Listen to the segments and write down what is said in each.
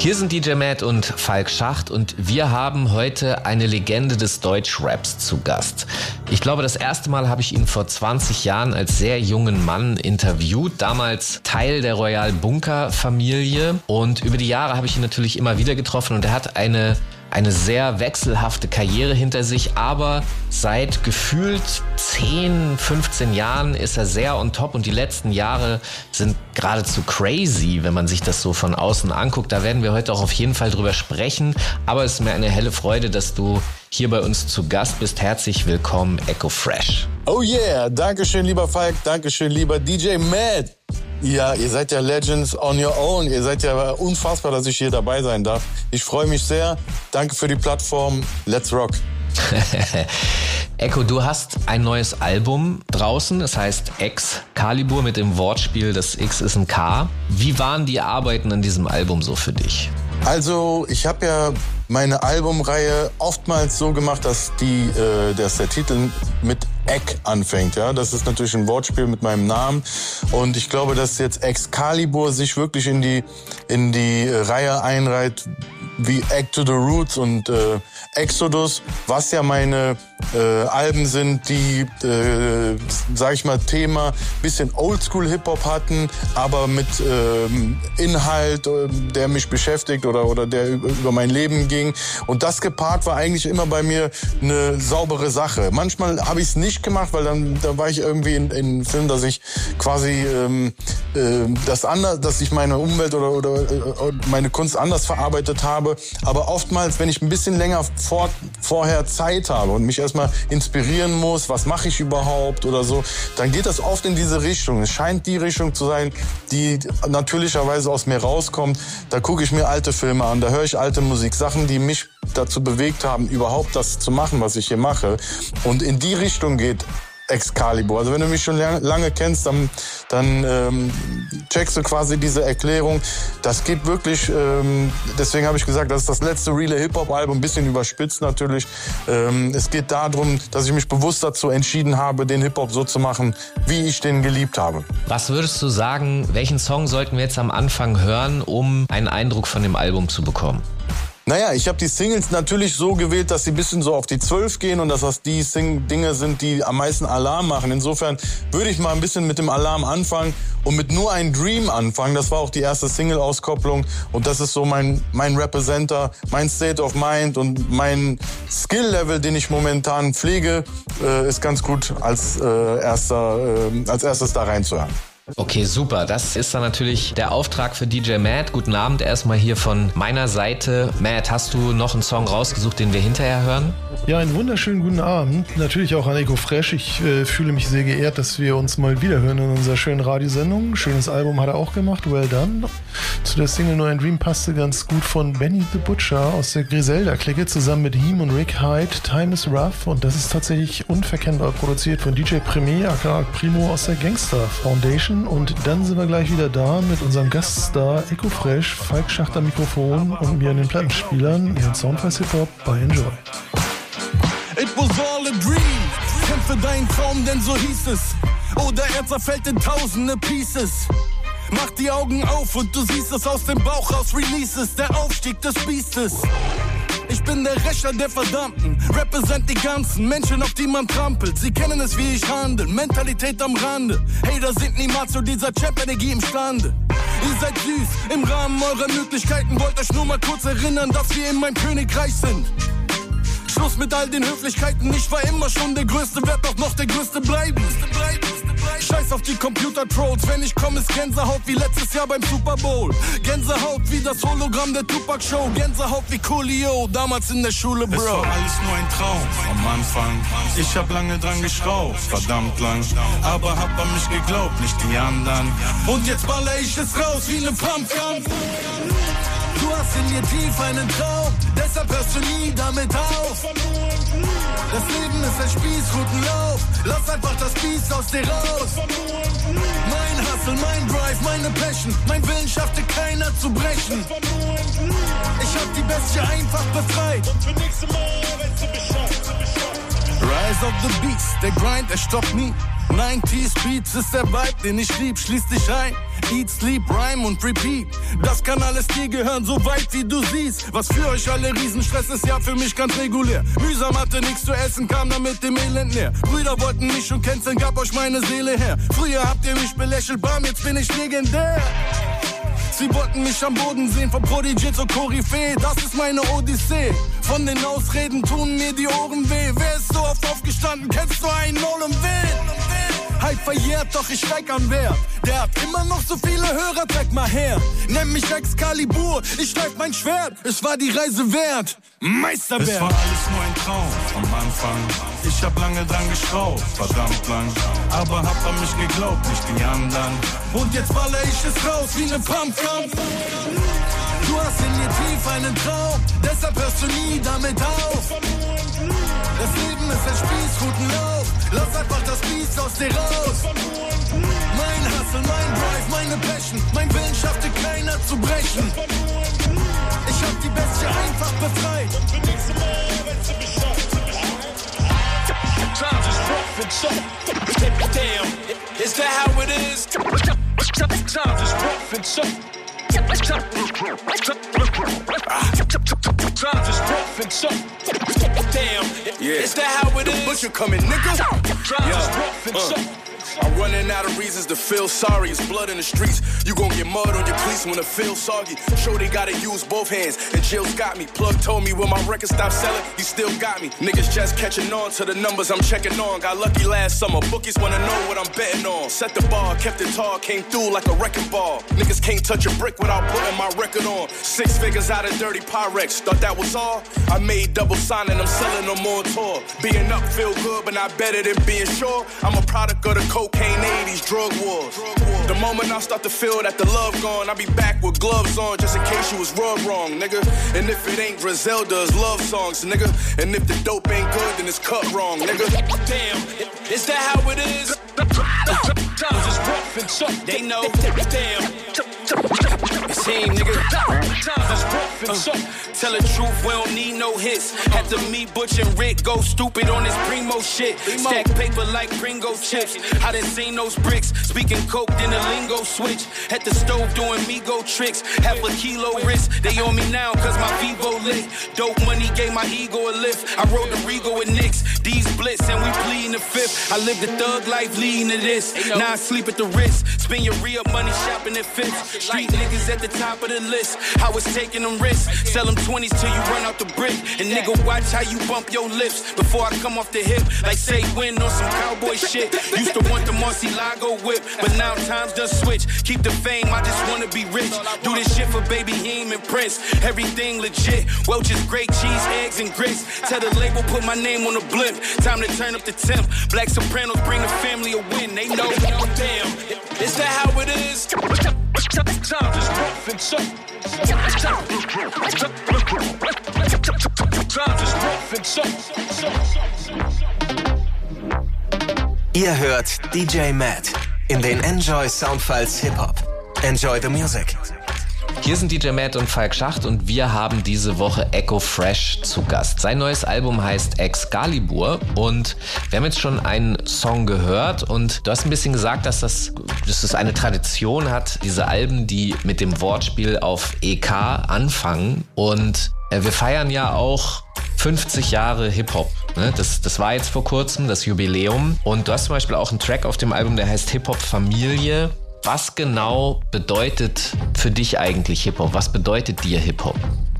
Hier sind DJ Matt und Falk Schacht und wir haben heute eine Legende des Deutschraps zu Gast. Ich glaube, das erste Mal habe ich ihn vor 20 Jahren als sehr jungen Mann interviewt, damals Teil der Royal Bunker Familie und über die Jahre habe ich ihn natürlich immer wieder getroffen und er hat eine eine sehr wechselhafte Karriere hinter sich, aber seit gefühlt 10, 15 Jahren ist er sehr on top und die letzten Jahre sind geradezu crazy, wenn man sich das so von außen anguckt. Da werden wir heute auch auf jeden Fall drüber sprechen, aber es ist mir eine helle Freude, dass du hier bei uns zu Gast bist. Herzlich willkommen, Echo Fresh. Oh yeah, Dankeschön, lieber Falk, Dankeschön, lieber DJ Matt. Ja, ihr seid ja Legends on your own. Ihr seid ja unfassbar, dass ich hier dabei sein darf. Ich freue mich sehr. Danke für die Plattform. Let's rock. Echo, du hast ein neues Album draußen, es heißt Excalibur mit dem Wortspiel, das X ist ein K. Wie waren die Arbeiten an diesem Album so für dich? Also, ich habe ja meine Albumreihe oftmals so gemacht, dass die, äh, dass der Titel mit Eck anfängt. Ja, das ist natürlich ein Wortspiel mit meinem Namen. Und ich glaube, dass jetzt Excalibur sich wirklich in die in die Reihe einreiht wie Act to the Roots und äh, Exodus, was ja meine äh, Alben sind, die, äh, sag ich mal, Thema bisschen Oldschool Hip Hop hatten, aber mit äh, Inhalt, äh, der mich beschäftigt oder oder der über mein Leben ging. Und das gepaart war eigentlich immer bei mir eine saubere Sache. Manchmal habe ich es nicht gemacht, weil dann da war ich irgendwie in, in einem Film, dass ich quasi ähm, äh, das anders, dass ich meine Umwelt oder oder äh, meine Kunst anders verarbeitet habe. Aber oftmals, wenn ich ein bisschen länger vor, vorher Zeit habe und mich erstmal inspirieren muss, was mache ich überhaupt oder so, dann geht das oft in diese Richtung. Es scheint die Richtung zu sein, die natürlicherweise aus mir rauskommt. Da gucke ich mir alte Filme an, da höre ich alte Musik, Sachen, die mich dazu bewegt haben, überhaupt das zu machen, was ich hier mache. Und in die Richtung geht Excalibur. Also wenn du mich schon lange kennst, dann, dann ähm, checkst du quasi diese Erklärung. Das geht wirklich, ähm, deswegen habe ich gesagt, das ist das letzte reale Hip-Hop-Album, ein bisschen überspitzt natürlich. Ähm, es geht darum, dass ich mich bewusst dazu entschieden habe, den Hip-Hop so zu machen, wie ich den geliebt habe. Was würdest du sagen, welchen Song sollten wir jetzt am Anfang hören, um einen Eindruck von dem Album zu bekommen? Naja, ich habe die Singles natürlich so gewählt, dass sie bisschen so auf die 12 gehen und dass das die Sing Dinge sind, die am meisten Alarm machen. Insofern würde ich mal ein bisschen mit dem Alarm anfangen und mit nur ein Dream anfangen. Das war auch die erste Single-Auskopplung und das ist so mein, mein Representer, mein State of Mind und mein Skill-Level, den ich momentan pflege, äh, ist ganz gut als, äh, erster, äh, als erstes da reinzuhören. Okay, super. Das ist dann natürlich der Auftrag für DJ Matt. Guten Abend erstmal hier von meiner Seite. Matt, hast du noch einen Song rausgesucht, den wir hinterher hören? Ja, einen wunderschönen guten Abend. Natürlich auch an Eko Fresh. Ich äh, fühle mich sehr geehrt, dass wir uns mal wiederhören in unserer schönen Radiosendung. Schönes Album hat er auch gemacht. Well done. Zu der Single No Dream passte ganz gut von Benny the Butcher aus der Griselda-Clique zusammen mit ihm und Rick Hyde. Time is Rough. Und das ist tatsächlich unverkennbar produziert von DJ Premier, aka Primo aus der Gangster Foundation. Und dann sind wir gleich wieder da mit unserem Gaststar Eco Fresh, Falk Schachter Mikrofon und mir an den Plattenspielern. Ihren Soundfest Hip Hop bei Enjoy. It was all a dream. Kämpfe deinen Traum, denn so hieß es. Oder er zerfällt in tausende Pieces. Mach die Augen auf und du siehst es aus dem Bauch raus. Releases, der Aufstieg des Biestes. Ich bin der Rächer der Verdammten. Represent die ganzen Menschen, auf die man trampelt. Sie kennen es, wie ich handel. Mentalität am Rande. Hater sind niemals zu dieser Champ-Energie imstande. Ihr seid süß, im Rahmen eurer Möglichkeiten. Wollt euch nur mal kurz erinnern, dass wir in meinem Königreich sind. Schluss mit all den Höflichkeiten. Ich war immer schon der Größte, werd auch noch der Größte bleiben. Scheiß auf die Computer-Trolls, wenn ich komme, ist Gänsehaut wie letztes Jahr beim Super Bowl. Gänsehaut wie das Hologramm der Tupac-Show. Gänsehaut wie Coolio, damals in der Schule, Bro. Es war alles nur ein Traum am Anfang. Ich hab lange dran geschraubt, verdammt lang. Aber hab an mich geglaubt, nicht die anderen. Und jetzt baller ich es raus wie ne Pumpgun. Du hast in dir tief einen Traum, deshalb hörst du nie damit auf. Das Leben ist ein Spieß, guten Lauf. Lass einfach das Biest aus dir raus. Mein Hustle, mein Drive, meine Passion. Mein Willen schaffte keiner zu brechen. Ich hab die Bestie einfach befreit. Und für nächste Mal weißt du Bescheid. Rise of the Beast, der Grind, der stoppt nie. 90s Beats ist der Vibe, den ich lieb, schließ dich ein. Eat, sleep, rhyme und repeat. Das kann alles dir gehören, so weit wie du siehst. Was für euch alle Riesenstress ist, ja für mich ganz regulär. Mühsam hatte nichts zu essen, kam dann mit dem Elend näher. Brüder wollten mich schon canceln, gab euch meine Seele her. Früher habt ihr mich belächelt, bam, jetzt bin ich legendär. Sie wollten mich am Boden sehen, von Prodigy zur Koryphäe, das ist meine Odyssee. Von den Ausreden tun mir die Ohren weh. Wer ist so oft aufgestanden, kennst du einen Nolan Will? Hype verjährt, doch ich steig an Wert. Der hat immer noch so viele Hörer, zeig mal her. Nenn mich Excalibur, ich schleif mein Schwert. Es war die Reise wert. Meisterwerk. Es war alles nur ein Traum am Anfang. Ich hab lange dran geschraubt, verdammt lang. Aber hab an mich geglaubt, nicht die anderen. Und jetzt baller ich es raus wie ne Pumpgun. Du hast in dir tief einen Traum, deshalb hörst du nie damit auf. Das Leben ist ein Spieß, guten Lauf. Lass einfach das Biest aus dir raus. Mein Hustle, mein Drive, meine Passion. Mein Willen schaffte keiner zu brechen. Ich hab die Bestie einfach befreit. Und für nächste Mal weißt du Bescheid. Damn, is that how it is? Times is rough and. Times is rough and tough. Damn, is that how it is? The butcher coming, nigga. Times is rough and tough. I'm running out of reasons to feel sorry. It's blood in the streets. You gon' get mud on your cleats when it feels soggy. Sure they gotta use both hands, and Jill's got me. Plug told me when my record stopped selling, he still got me. Niggas just catching on to the numbers I'm checking on. Got lucky last summer. Bookies wanna know what I'm betting on. Set the bar, kept it tall, came through like a wrecking ball. Niggas can't touch a brick without putting my record on. Six figures out of dirty Pyrex. Thought that was all. I made double sign and I'm selling them on tour. Being up feel good, but not better than being sure. I'm a product of the cocaine 80s drug wars. The moment I start to feel that the love gone, I be back with gloves on just in case you was rubbed wrong, nigga. And if it ain't Griselda's love songs, nigga. And if the dope ain't good, then it's cut wrong, nigga. Damn, is that how it is? Times is rough and tough. They know. Damn. It's him, nigga. Tough. Tell the truth, we don't need no hits. Had to meet Butch and Rick, go stupid on this primo shit. Stack paper like Pringo chips. I done seen those bricks. Speaking coke, then the lingo switch. At the stove doing me go tricks. Half a kilo wrist. They on me now cause my Vivo lit. Dope money gave my ego a lift. I rode the Rego with Knicks. These blitz and we pleading the fifth. I live the thug life leading to this. Now I sleep at the wrist. Spend your real money shopping at fifth. Street niggas at the top of the list. I was taking them risks. Sell them 20s till you run out the brick. And nigga, watch how you bump your lips before I come off the hip. Like say win on some cowboy shit. Used to want the Marcielago whip, but now times done switch. Keep the fame, I just wanna be rich. Do this shit for baby Heem and Prince. Everything legit. Welch's great cheese, eggs, and grits. Tell the label, put my name on the blimp. Time to turn up the temp. Black Sopranos bring the family a win. They know, damn. Is that how it is? Times is rough and tough. Times is rough and tough. Ihr hört DJ Matt in den Enjoy Soundfiles Hip Hop. Enjoy the music. Hier sind DJ Matt und Falk Schacht und wir haben diese Woche Echo Fresh zu Gast. Sein neues Album heißt Excalibur und wir haben jetzt schon einen Song gehört und du hast ein bisschen gesagt, dass das dass es eine Tradition hat, diese Alben, die mit dem Wortspiel auf EK anfangen und äh, wir feiern ja auch 50 Jahre Hip-Hop. Ne? Das, das war jetzt vor kurzem, das Jubiläum. Und du hast zum Beispiel auch einen Track auf dem Album, der heißt Hip-Hop Familie. Was genau bedeutet für dich eigentlich Hip-Hop? Was bedeutet dir Hip-Hop?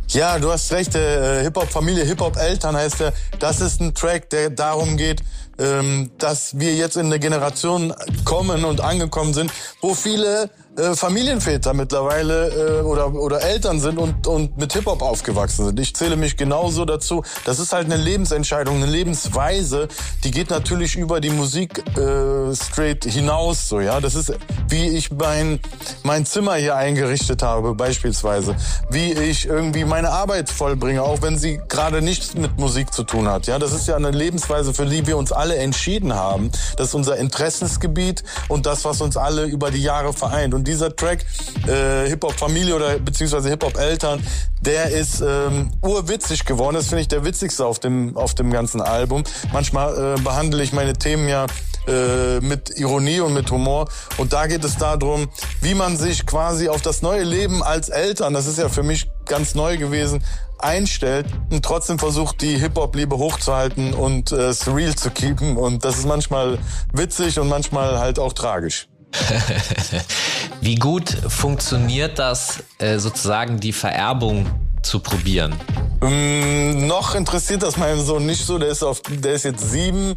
Ja, du hast recht, äh, Hip-Hop-Familie, Hip-Hop-Eltern heißt er. Das ist ein Track, der darum geht, ähm, dass wir jetzt in eine Generation kommen und angekommen sind, wo viele äh, Familienväter mittlerweile äh, oder, oder Eltern sind und, und mit Hip-Hop aufgewachsen sind. Ich zähle mich genauso dazu. Das ist halt eine Lebensentscheidung, eine Lebensweise, die geht natürlich über die Musik äh, straight hinaus. So, ja, Das ist, wie ich mein, mein Zimmer hier eingerichtet habe, beispielsweise. Wie ich irgendwie meine Arbeit vollbringe, auch wenn sie gerade nichts mit Musik zu tun hat. Ja, Das ist ja eine Lebensweise, für die wir uns alle entschieden haben. Das ist unser Interessensgebiet und das, was uns alle über die Jahre vereint. Und dieser Track, äh, Hip-Hop-Familie oder beziehungsweise Hip-Hop-Eltern, der ist ähm, urwitzig geworden. Das finde ich der witzigste auf dem, auf dem ganzen Album. Manchmal äh, behandle ich meine Themen ja äh, mit Ironie und mit Humor. Und da geht es darum, wie man sich quasi auf das neue Leben als Eltern, das ist ja für mich ganz neu gewesen, einstellt und trotzdem versucht, die Hip-Hop-Liebe hochzuhalten und äh, surreal zu keepen. Und das ist manchmal witzig und manchmal halt auch tragisch. Wie gut funktioniert das, äh, sozusagen die Vererbung zu probieren? Ähm, noch interessiert das meinen Sohn nicht so. Der ist auf, der ist jetzt sieben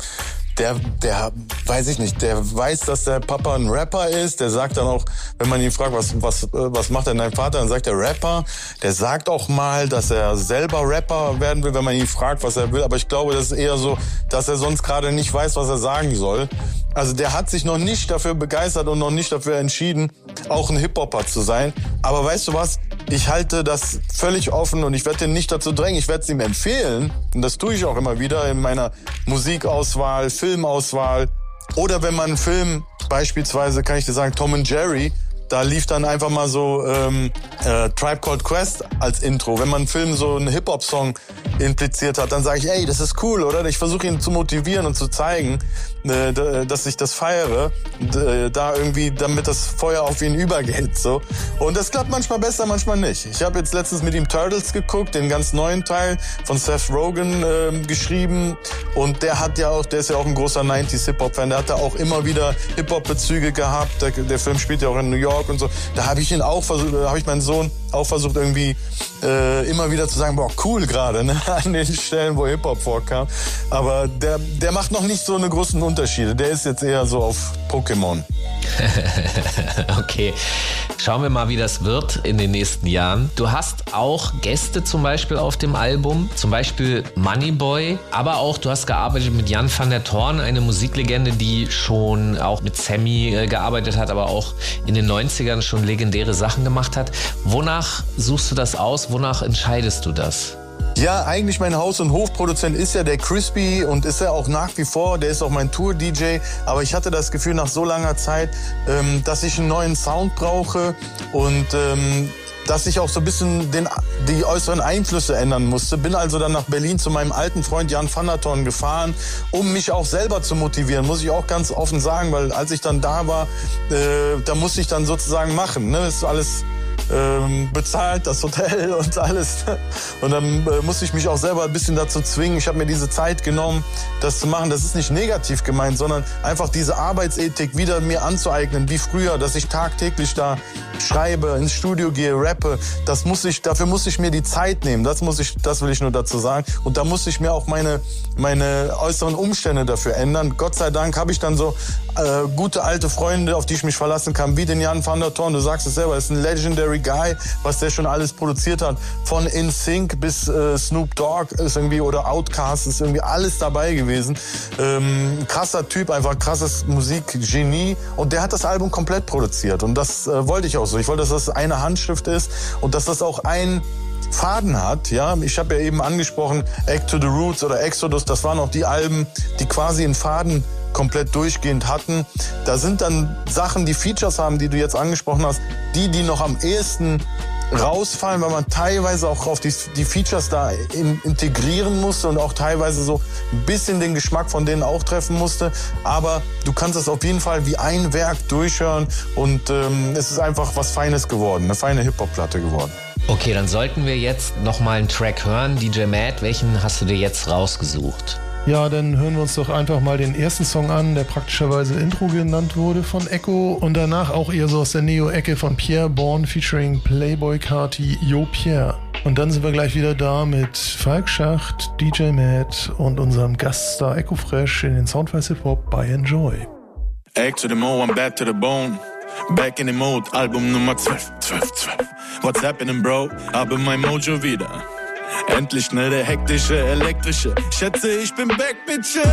der, der, weiß ich nicht, der weiß, dass der Papa ein Rapper ist. Der sagt dann auch, wenn man ihn fragt, was, was, was macht denn dein Vater, dann sagt er Rapper. Der sagt auch mal, dass er selber Rapper werden will, wenn man ihn fragt, was er will. Aber ich glaube, das ist eher so, dass er sonst gerade nicht weiß, was er sagen soll. Also der hat sich noch nicht dafür begeistert und noch nicht dafür entschieden, auch ein Hip-Hopper zu sein. Aber weißt du was? Ich halte das völlig offen und ich werde ihn nicht dazu drängen. Ich werde es ihm empfehlen. Und das tue ich auch immer wieder in meiner Musikauswahl, Filmauswahl. Oder wenn man einen Film, beispielsweise kann ich dir sagen, Tom and Jerry, da lief dann einfach mal so ähm, äh, Tribe Called Quest als Intro. Wenn man einen Film so einen Hip-Hop-Song impliziert hat, dann sage ich, ey, das ist cool, oder? Ich versuche ihn zu motivieren und zu zeigen, dass ich das feiere, äh, da irgendwie, damit das Feuer auf ihn übergeht, so. Und das klappt manchmal besser, manchmal nicht. Ich habe jetzt letztens mit ihm Turtles geguckt, den ganz neuen Teil von Seth Rogen äh, geschrieben und der hat ja auch, der ist ja auch ein großer 90s Hip-Hop-Fan, der hat da auch immer wieder Hip-Hop-Bezüge gehabt. Der, der Film spielt ja auch in New York und so. Da habe ich ihn auch versucht, da habe ich meinen Sohn auch versucht irgendwie äh, immer wieder zu sagen, boah, cool gerade, ne? an den Stellen, wo Hip-Hop vorkam. Aber der, der macht noch nicht so eine großen Unterschiede. Der ist jetzt eher so auf Pokémon. okay, schauen wir mal, wie das wird in den nächsten Jahren. Du hast auch Gäste zum Beispiel auf dem Album, zum Beispiel Moneyboy, aber auch du hast gearbeitet mit Jan van der Thorn, eine Musiklegende, die schon auch mit Sammy äh, gearbeitet hat, aber auch in den 90ern schon legendäre Sachen gemacht hat. Wonach suchst du das aus? Wonach entscheidest du das? Ja, eigentlich mein Haus- und Hofproduzent ist ja der Crispy und ist ja auch nach wie vor, der ist auch mein Tour-DJ. Aber ich hatte das Gefühl nach so langer Zeit, ähm, dass ich einen neuen Sound brauche und ähm, dass ich auch so ein bisschen den, die äußeren Einflüsse ändern musste. Bin also dann nach Berlin zu meinem alten Freund Jan van der Thorn gefahren, um mich auch selber zu motivieren, muss ich auch ganz offen sagen, weil als ich dann da war, äh, da musste ich dann sozusagen machen. Ne? Das ist alles ähm, bezahlt, das Hotel und alles. Und dann äh, musste ich mich auch selber ein bisschen dazu zwingen. Ich habe mir diese Zeit genommen, das zu machen. Das ist nicht negativ gemeint, sondern einfach diese Arbeitsethik wieder mir anzueignen, wie früher, dass ich tagtäglich da schreibe, ins Studio gehe, rappe. Das muss ich, dafür muss ich mir die Zeit nehmen. Das muss ich, das will ich nur dazu sagen. Und da muss ich mir auch meine, meine äußeren Umstände dafür ändern. Gott sei Dank habe ich dann so äh, gute alte Freunde, auf die ich mich verlassen kann, wie den Jan van der Thorn. Du sagst es selber, ist ein legendary Guy, was der schon alles produziert hat. Von In Sync bis äh, Snoop Dogg ist irgendwie oder Outcast ist irgendwie alles dabei gewesen. Ähm, krasser Typ, einfach krasses Musikgenie. Und der hat das Album komplett produziert. Und das äh, wollte ich auch so. Ich wollte, dass das eine Handschrift ist und dass das auch ein Faden hat. Ja, ich habe ja eben angesprochen, Act to the Roots oder Exodus. Das waren auch die Alben, die quasi einen Faden komplett durchgehend hatten. Da sind dann Sachen, die Features haben, die du jetzt angesprochen hast, die, die noch am ehesten rausfallen, weil man teilweise auch auf die, die Features da in, integrieren musste und auch teilweise so ein bisschen den Geschmack von denen auch treffen musste. Aber du kannst es auf jeden Fall wie ein Werk durchhören und ähm, es ist einfach was Feines geworden, eine feine Hip-Hop-Platte geworden. Okay, dann sollten wir jetzt nochmal einen Track hören. DJ Matt, welchen hast du dir jetzt rausgesucht? Ja, dann hören wir uns doch einfach mal den ersten Song an, der praktischerweise Intro genannt wurde von Echo und danach auch eher so aus der Neo-Ecke von Pierre Bourne featuring Playboy Carti Yo Pierre. Und dann sind wir gleich wieder da mit Falk Schacht, DJ Matt und unserem Gaststar Echo Fresh in den Soundfiles Hip Hop by Enjoy. Egg to the mo, I'm back to the bone. Back in the Mode, Album Nummer 12, 12, 12. What's happening, Bro? Habe mein Mojo wieder. Endlich ne, der hektische, elektrische. Schätze, ich bin back, Bitches.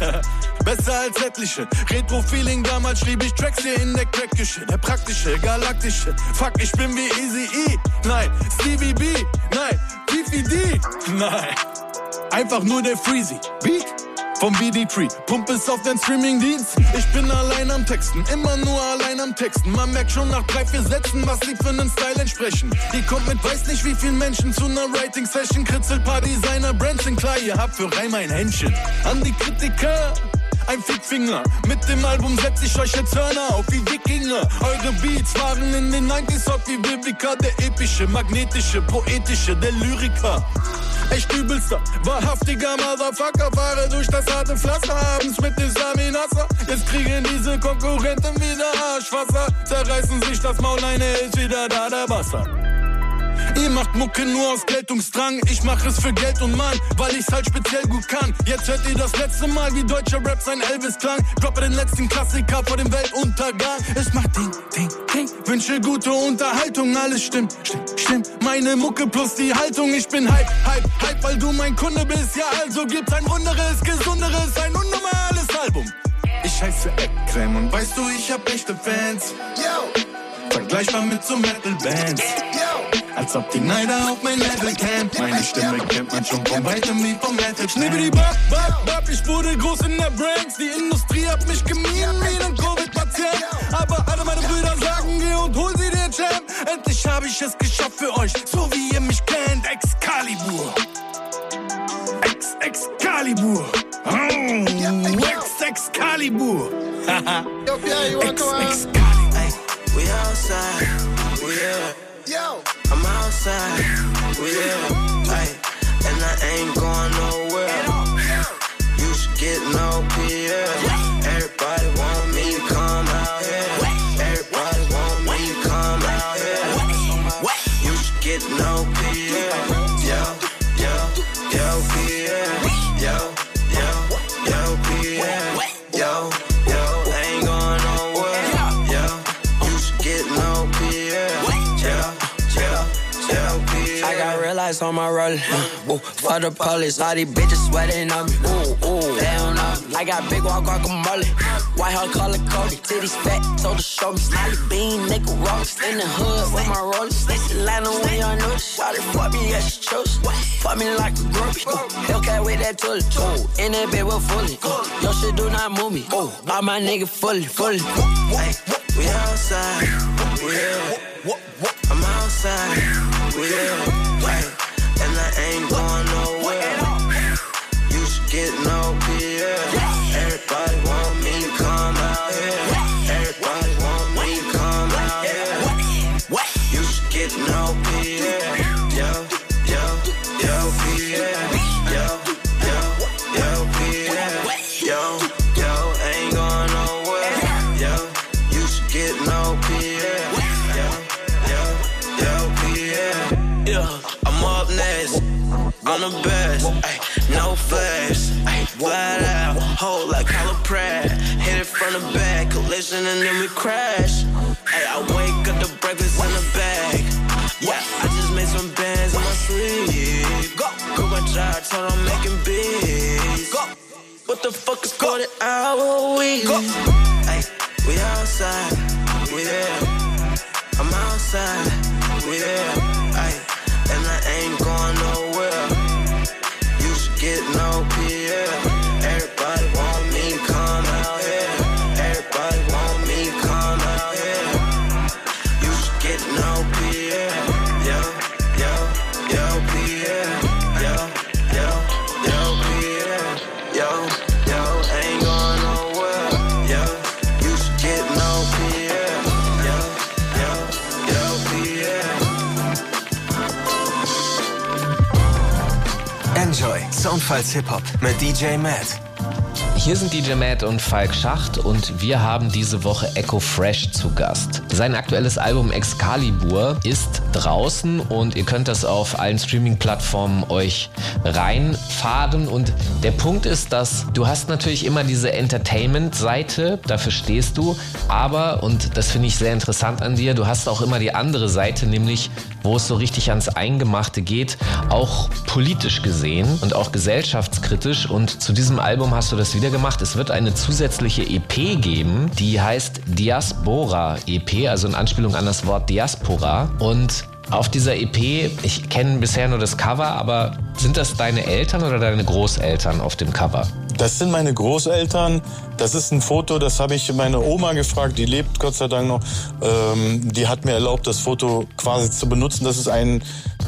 Besser als etliche. Retro-Feeling, damals schrieb ich Tracks hier in der Crackküche. Der praktische, galaktische. Fuck, ich bin wie Easy E. Nein, Stevie B. Nein, Beefy D. Nein, einfach nur der Freezy. Beat vom BD3. Pump es auf den Streamingdienst. Ich bin allein am Texten, immer nur allein am Texten. Man merkt schon nach drei, vier Sätzen, was sie für einen Style entsprechen. Die kommt mit weiß nicht wie vielen Menschen zu einer Writing-Session. Kritzel paar Designer, Brands sind klar, ihr habt für Reim ein Händchen. An die Kritiker ein Fickfinger. Mit dem Album setz ich euch jetzt Hörner auf wie Wikinger. Eure Beats waren in den 90s hot wie Vivica, der epische, magnetische, poetische, der Lyriker. Echt übelster, wahrhaftiger Motherfucker, fahre durch das harte Pflaster abends mit dem Saminasser. Jetzt kriegen diese Konkurrenten wieder Arschwasser, zerreißen sich das Maul, eine ist wieder da, der Wasser. Ihr macht Mucke nur aus Geltungsdrang. Ich mach es für Geld und Mann, weil ich's halt speziell gut kann. Jetzt hört ihr das letzte Mal, wie deutscher Rap sein Elvis klang. Droppe den letzten Klassiker vor dem Weltuntergang. Es macht Ding, Ding, Ding. Wünsche gute Unterhaltung, alles stimmt, stimmt, stimmt. Meine Mucke plus die Haltung. Ich bin Hype, Hype, Hype, weil du mein Kunde bist. Ja, also gibt's ein runderes, gesunderes, ein unnormales Album. Ich heiße Eckcreme und weißt du, ich hab echte Fans. Yo. Vergleichbar mit so Metal-Bands. Als ob die Neider auf mein Level kennt. Meine Stimme kennt man schon von weitem wie vom Metal Schnibbidi bap, bap, bap, ich wurde groß in der Branks. Die Industrie hat mich gemieden wie ein Covid-Patient. Aber alle meine Brüder sagen, geh und hol sie den Champ. Endlich habe ich es geschafft für euch, so wie ihr mich kennt. Excalibur. Ex, Excalibur. Oh, Ex, Excalibur. Haha. Ex, Excalibur. We outside, we here. Yo, I'm outside, we here. And I ain't going nowhere. You should get no PS. Everybody Eyes on my roller. Ooh, for the police, all these bitches sweating on me. Ooh, ooh, they don't. I got big walk guacamole. White hair color Cody. Titties fat, told her show me. Smiley bean, nigga rocks. In the hood with my rollers. This Atlanta when y'all know. Shot it for me, yeah, she chose. Fuck me like a groupie. Hellcat with that tully. Ooh, in that bed with fully. Your shit do not move me. Ooh, all my nigga fully, fully. We outside, we here. I'm outside, we. And I ain't going nowhere. You should get no PS. Everybody want me to come out here. Like hit it from the back, collision and then we crash. Ay, I wake up the breakfast in the bag. Yeah, I just made some bands in my sleep. Go, quit my job, told I'm making beats. Go, what the fuck is called an hour week? Go, ay, we outside, we there. I'm outside, we there. Enjoy Soundfiles Hip Hop mit DJ Matt. Hier sind DJ Matt und Falk Schacht und wir haben diese Woche Echo Fresh zu Gast. Sein aktuelles Album Excalibur ist draußen und ihr könnt das auf allen Streaming-Plattformen euch reinfaden. Und der Punkt ist, dass du hast natürlich immer diese Entertainment-Seite, dafür stehst du, aber, und das finde ich sehr interessant an dir, du hast auch immer die andere Seite, nämlich wo es so richtig ans Eingemachte geht, auch politisch gesehen und auch gesellschaftskritisch. Und zu diesem Album hast du das wieder gemacht. Es wird eine zusätzliche EP geben, die heißt Diaspora EP, also in Anspielung an das Wort Diaspora. Und auf dieser EP, ich kenne bisher nur das Cover, aber sind das deine Eltern oder deine Großeltern auf dem Cover? Das sind meine Großeltern. Das ist ein Foto, das habe ich meine Oma gefragt, die lebt Gott sei Dank noch. Ähm, die hat mir erlaubt, das Foto quasi zu benutzen. Das ist ein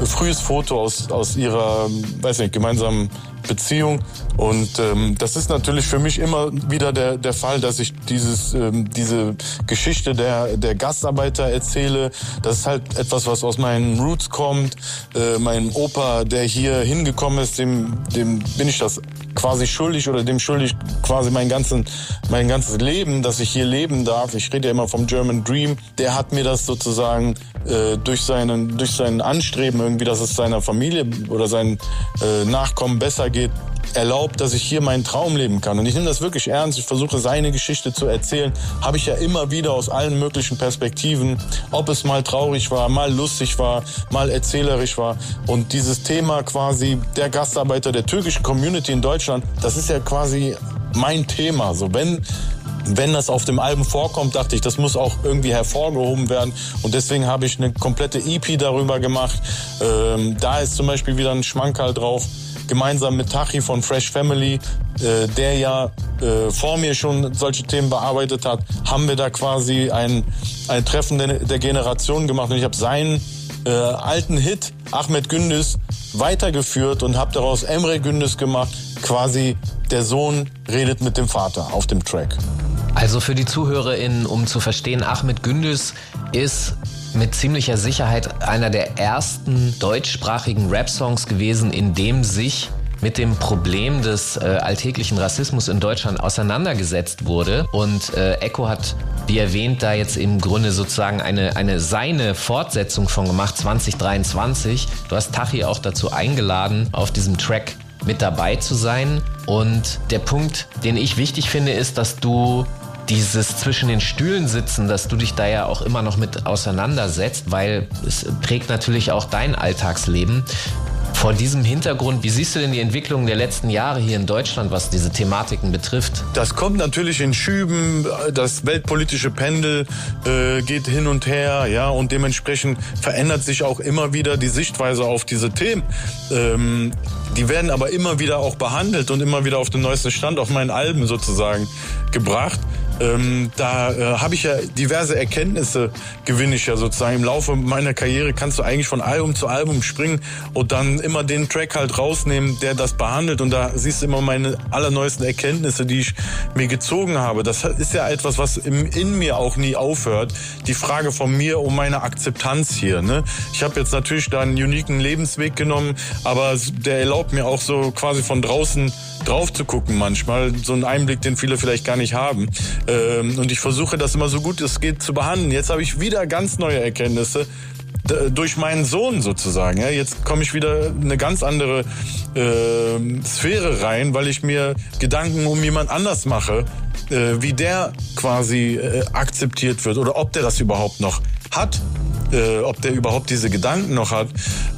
frühes Foto aus, aus ihrer, weiß nicht, gemeinsamen Beziehung. Und ähm, das ist natürlich für mich immer wieder der, der Fall, dass ich dieses, ähm, diese Geschichte der, der Gastarbeiter erzähle. Das ist halt etwas, was aus meinen Roots kommt. Äh, mein Opa, der hier hingekommen ist, dem, dem bin ich das quasi schuldig oder dem schuldig quasi mein, ganzen, mein ganzes Leben, dass ich hier leben darf. Ich rede ja immer vom German Dream. Der hat mir das sozusagen äh, durch, seinen, durch sein Anstreben irgendwie, dass es seiner Familie oder seinen äh, Nachkommen besser geht, erlaubt, dass ich hier meinen Traum leben kann. Und ich nehme das wirklich ernst. Ich versuche seine Geschichte zu erzählen. Habe ich ja immer wieder aus allen möglichen Perspektiven. Ob es mal traurig war, mal lustig war, mal erzählerisch war. Und dieses Thema quasi der Gastarbeiter der türkischen Community in Deutschland, das ist ja quasi mein Thema. So wenn wenn das auf dem Album vorkommt, dachte ich, das muss auch irgendwie hervorgehoben werden. Und deswegen habe ich eine komplette EP darüber gemacht. Ähm, da ist zum Beispiel wieder ein Schmankerl drauf gemeinsam mit Tachi von Fresh Family, äh, der ja äh, vor mir schon solche Themen bearbeitet hat, haben wir da quasi ein, ein Treffen der, der Generation gemacht und ich habe seinen äh, alten Hit Ahmed Gündüz weitergeführt und habe daraus Emre Gündüz gemacht. Quasi der Sohn redet mit dem Vater auf dem Track. Also für die ZuhörerInnen, um zu verstehen, Ahmed Gündüz ist mit ziemlicher Sicherheit einer der ersten deutschsprachigen Rap-Songs gewesen, in dem sich mit dem Problem des äh, alltäglichen Rassismus in Deutschland auseinandergesetzt wurde. Und äh, Echo hat, wie erwähnt, da jetzt im Grunde sozusagen eine, eine seine Fortsetzung von gemacht, 2023. Du hast Tachi auch dazu eingeladen, auf diesem Track mit dabei zu sein. Und der Punkt, den ich wichtig finde, ist, dass du dieses zwischen den Stühlen sitzen, dass du dich da ja auch immer noch mit auseinandersetzt, weil es prägt natürlich auch dein Alltagsleben. Vor diesem Hintergrund, wie siehst du denn die Entwicklung der letzten Jahre hier in Deutschland, was diese Thematiken betrifft? Das kommt natürlich in Schüben. Das weltpolitische Pendel äh, geht hin und her, ja, und dementsprechend verändert sich auch immer wieder die Sichtweise auf diese Themen. Ähm, die werden aber immer wieder auch behandelt und immer wieder auf den neuesten Stand auf meinen Alben sozusagen gebracht. Ähm, da äh, habe ich ja diverse Erkenntnisse, gewinne ich ja sozusagen. Im Laufe meiner Karriere kannst du eigentlich von Album zu Album springen und dann immer den Track halt rausnehmen, der das behandelt. Und da siehst du immer meine allerneuesten Erkenntnisse, die ich mir gezogen habe. Das ist ja etwas, was im, in mir auch nie aufhört. Die Frage von mir um meine Akzeptanz hier. Ne? Ich habe jetzt natürlich da einen uniken Lebensweg genommen, aber der erlaubt mir auch so quasi von draußen drauf zu gucken manchmal. So einen Einblick, den viele vielleicht gar nicht haben. Ähm, und ich versuche das immer so gut es geht zu behandeln. Jetzt habe ich wieder ganz neue Erkenntnisse durch meinen Sohn sozusagen. Ja, jetzt komme ich wieder eine ganz andere äh, Sphäre rein, weil ich mir Gedanken um jemand anders mache, äh, wie der quasi äh, akzeptiert wird oder ob der das überhaupt noch hat äh, ob der überhaupt diese Gedanken noch hat.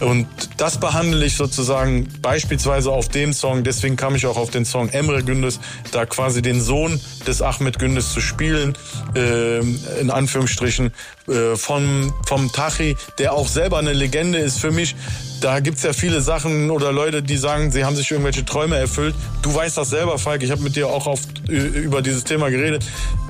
Und das behandle ich sozusagen beispielsweise auf dem Song. Deswegen kam ich auch auf den Song Emre Gündes, da quasi den Sohn des Ahmed Gündes zu spielen, äh, in Anführungsstrichen, äh, vom, vom Tachi, der auch selber eine Legende ist für mich. Da gibt's ja viele Sachen oder Leute, die sagen, sie haben sich irgendwelche Träume erfüllt. Du weißt das selber, Falk. Ich habe mit dir auch oft über dieses Thema geredet.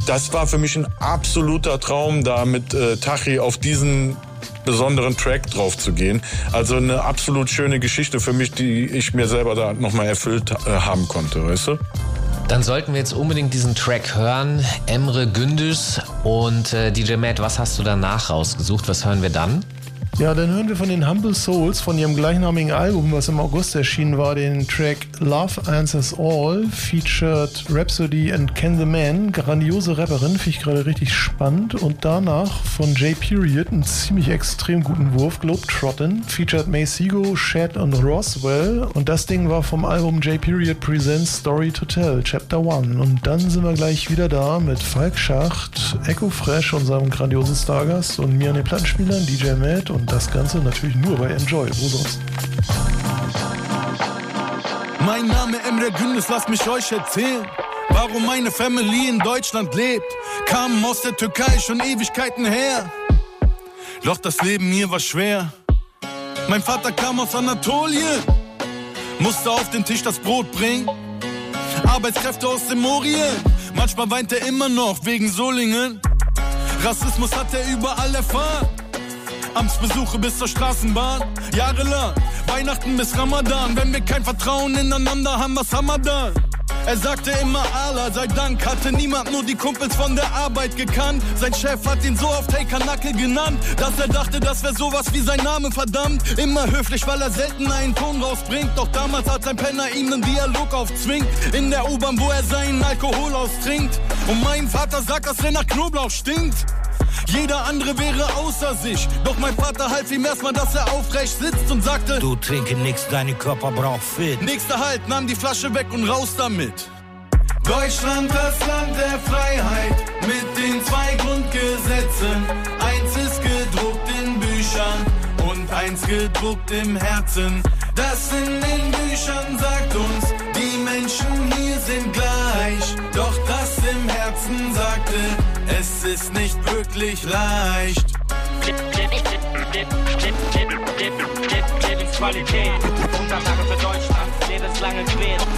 Das war für mich ein absoluter Traum, da mit äh, Tachi auf diesen besonderen Track drauf zu gehen. Also eine absolut schöne Geschichte für mich, die ich mir selber da nochmal erfüllt äh, haben konnte, weißt du? Dann sollten wir jetzt unbedingt diesen Track hören. Emre Gündüz und äh, DJ Matt, was hast du danach rausgesucht? Was hören wir dann? Ja, dann hören wir von den Humble Souls von ihrem gleichnamigen Album, was im August erschienen war, den Track Love Answers All, featured Rhapsody and Ken the Man. Grandiose Rapperin, finde ich gerade richtig spannend. Und danach von J Period einen ziemlich extrem guten Wurf, Globetrottin, featured May Sigo, Shad und Roswell. Und das Ding war vom Album J Period Presents Story to Tell, Chapter 1. Und dann sind wir gleich wieder da mit Falk Schacht, Echo Fresh, unserem grandiosen Stargast und mir an den Plattenspielern, DJ Matt und das Ganze natürlich nur bei Enjoy. Wo sonst? Mein Name Emre Gündüz, lasst mich euch erzählen. Warum meine Family in Deutschland lebt. Kamen aus der Türkei schon Ewigkeiten her. Doch das Leben hier war schwer. Mein Vater kam aus Anatolien, musste auf den Tisch das Brot bringen. Arbeitskräfte aus dem Orient, manchmal weint er immer noch wegen Solingen. Rassismus hat er überall erfahren. Amtsbesuche bis zur Straßenbahn, jahrelang. Weihnachten bis Ramadan, wenn wir kein Vertrauen ineinander haben, was haben wir dann? Er sagte immer Allah sei Dank, hatte niemand nur die Kumpels von der Arbeit gekannt. Sein Chef hat ihn so oft Hey Kanacke genannt, dass er dachte, das wäre sowas wie sein Name, verdammt. Immer höflich, weil er selten einen Ton rausbringt. Doch damals hat sein Penner ihm einen Dialog aufzwingt. In der U-Bahn, wo er seinen Alkohol austrinkt. Und mein Vater sagt, dass er nach Knoblauch stinkt. Jeder andere wäre außer sich. Doch mein Vater half ihm erstmal, dass er aufrecht sitzt und sagte: Du trinke nix, deine Körper braucht Fit. Nächster Halt, nahm die Flasche weg und raus damit. Deutschland, das Land der Freiheit, mit den zwei Grundgesetzen. Eins ist gedruckt in Büchern und eins gedruckt im Herzen. Das in den Büchern sagt uns, die Menschen hier sind gleich. Doch das im Herzen sagte, es ist nicht wirklich leicht. Lebensqualität, Unterlage für Deutschland, lebenslange Quäl.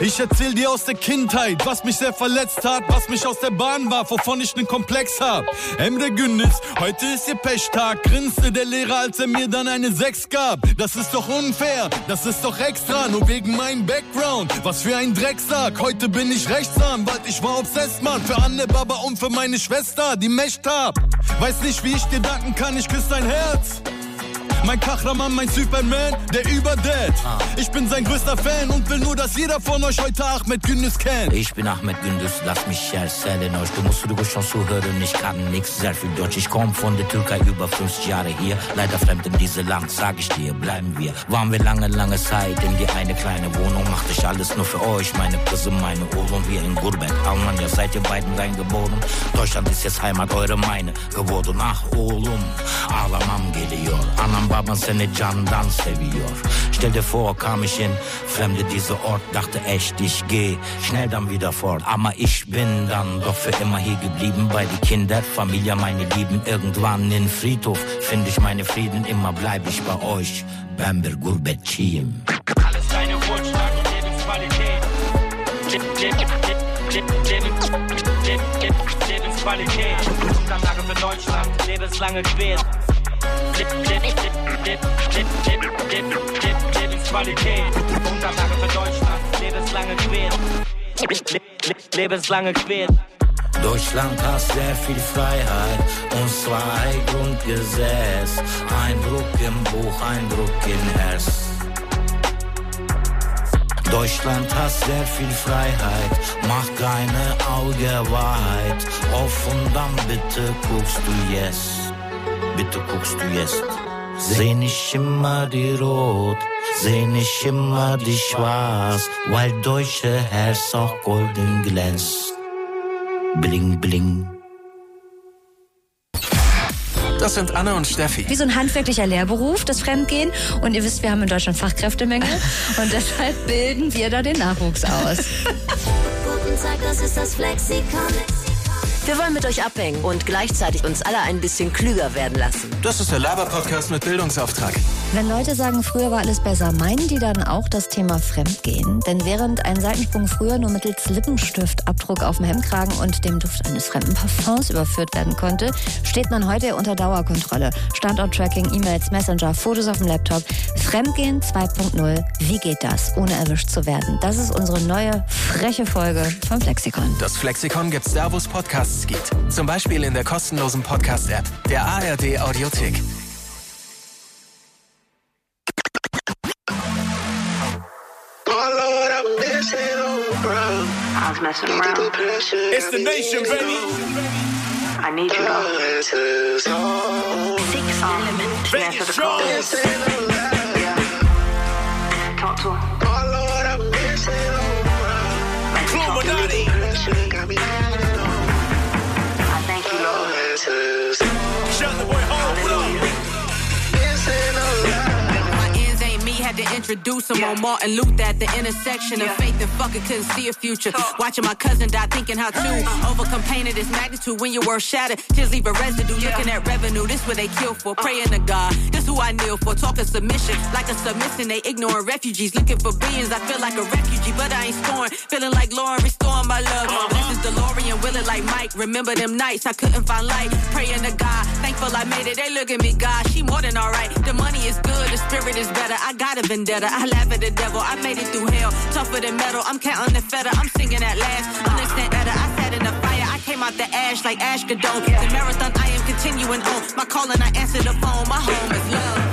Ich erzähl dir aus der Kindheit, was mich sehr verletzt hat, was mich aus der Bahn war, wovon ich nen Komplex hab. Emre Gündüz, heute ist ihr Pechtag, grinste der Lehrer, als er mir dann eine 6 gab. Das ist doch unfair, das ist doch extra, nur wegen meinem Background. Was für ein Drecksack, heute bin ich Rechtsanwalt, ich war obsessed, Mann, für Anne Baba und für meine Schwester, die Mecht hab. Weiß nicht, wie ich dir danken kann, ich küsse dein Herz. Mein Kachramann, mein Superman, der überdead. Ich bin sein größter Fan und will nur, dass jeder von euch heute Ahmed Gündüz kennt. Ich bin Ahmed Gündüz, lass mich erzählen euch. Du musst ruhig schon zuhören, ich kann nix sehr viel Deutsch. Ich komm von der Türkei über 50 Jahre hier. Leider fremd in diesem Land, sag ich dir, bleiben wir. Waren wir lange, lange Zeit in die eine kleine Wohnung. Machte ich alles nur für euch, meine Küsse, meine Ohren. Wir in Gurbet, Almanya, seid ihr beiden reingeboren. Deutschland ist jetzt Heimat, eure meine geworden. Ach, oğlum, ağlamam geliyor. Anam baban seni candan seviyor. Stell dir vor, kam ich in Fremde dieser Ort, dachte echt, ich geh schnell dann wieder fort. Aber ich bin dann doch für immer hier geblieben, bei die Kinder, Familie, meine Lieben. Irgendwann in Friedhof finde ich meine Frieden, immer bleib ich bei euch. Bamber Gurbetçiyim. Alles deine Wohlstand und Lebensqualität. Le- le- le- le- le- le- Lebensqualität. Lebensqualität. Unterlage für Deutschland, lebenslange Quäl. Deutschland hat sehr viel Freiheit und zwei Grundgesetz. Ein Druck im Buch, ein Druck im Herz. Deutschland hat sehr viel Freiheit, mach keine Auge. Auf und dann bitte guckst du jetzt, bitte guckst du jetzt. Seh nicht immer die Rot, seh nicht immer die Schwarz, weil deutsche Herz auch golden glänzt. Bling, bling. Das sind Anne und Steffi. Wie so ein handwerklicher Lehrberuf, das Fremdgehen. Und ihr wisst, wir haben in Deutschland Fachkräftemangel. Und deshalb bilden wir da den Nachwuchs aus. Guten Tag, das ist das Flexikon. Wir wollen mit euch abhängen und gleichzeitig uns alle ein bisschen klüger werden lassen. Das ist der Laber-Podcast mit Bildungsauftrag. Wenn Leute sagen, früher war alles besser, meinen die dann auch das Thema Fremdgehen? Denn während ein Seitensprung früher nur mittels Lippenstiftabdruck auf dem Hemdkragen und dem Duft eines fremden Parfums überführt werden konnte, steht man heute unter Dauerkontrolle. Standort-Tracking, E-Mails, Messenger, Fotos auf dem Laptop. Fremdgehen 2.0. Wie geht das, ohne erwischt zu werden? Das ist unsere neue, freche Folge vom Flexikon. Das Flexikon gibt's da, wo es Podcasts gibt. Zum Beispiel in der kostenlosen Podcast-App der ARD Audiothek. I was messing around. It's the nation, baby. I need you though. Six elements. Answer the call. Yeah. Talk to him. Like to introduce him on Martin Luther at the intersection of faith and fucking couldn't see a future. Watching my cousin die, thinking how to overcome pain of this magnitude when your world shattered. Just leave a residue, looking at revenue. This what they kill for, uh. praying to God. This who I kneel for, talking submission like a submission. They ignoring refugees, looking for beings. I feel like a refugee, but I ain't scoring. Feeling like Lauren, restoring my love. Uh-huh. This is DeLorean, will it like Mike. Remember them nights I couldn't find light, praying to God. Thankful I made it. They look at me, God. She more than alright. The money is good, the spirit is better. I got a vendetta. I laugh at the devil. I made it through hell, tougher than metal. I'm counting the feather. I'm singing at last. Understand better. I sat in the fire. I came out the ash like Ash Gadon. The marathon I am continuing on. My calling, I answer the phone. My home is love.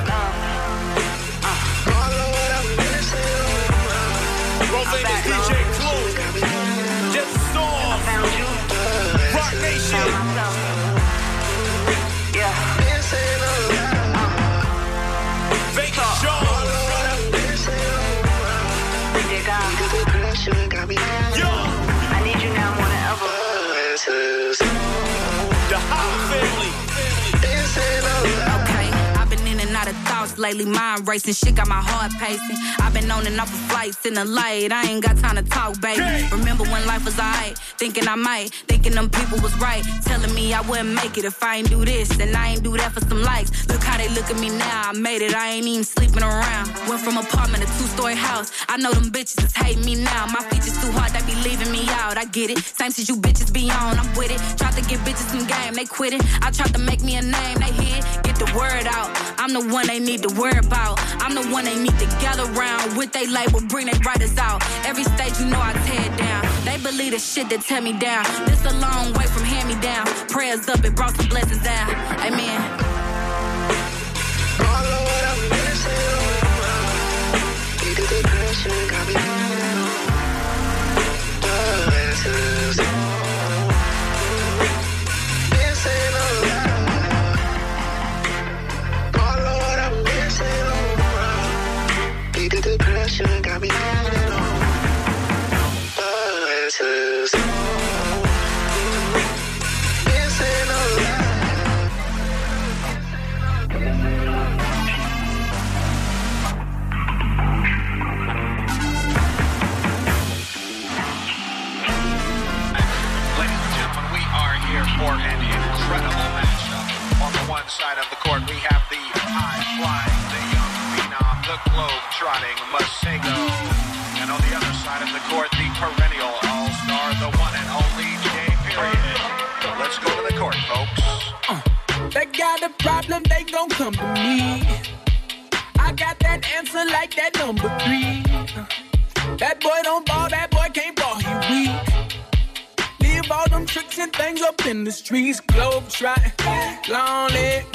Roll DJ and out of thoughts lately, mind racing, shit got my heart pacing. I've been on and off of flights in the light, I ain't got time to talk, baby. Remember when life was alright, thinking I might, thinking them people was right, telling me I wouldn't make it if I ain't do this, and I ain't do that for some likes. Look how they look at me now, I made it, I ain't even sleeping around. Went from apartment to two-story house, I know them bitches is hating me now. My features too hard, they be leaving me out, I get it. Same shit you bitches be on, I'm with it. Tried to get bitches some game, they quit it. I tried to make me a name, they hit, get the word out. I'm the one they need to worry about. I'm the one they need to gather around with they label, bring their writers out. Every stage you know I tear down. They believe the shit that tear me down. This a long way from hand me down. Prayers up, it brought some blessings down. Amen. Ladies and gentlemen, we are here for an incredible matchup. On the one side of the phenom, the globe trotting Masego. And on the other side of the court, the perennial all star, the one and only Jay Period. Let's go to the court, folks. Uh, they got a problem, they gon' come to me. I got that answer like that number three. Uh, that boy don't ball, that boy can't ball, tricks and things up in the streets. Globe trotting, long leg,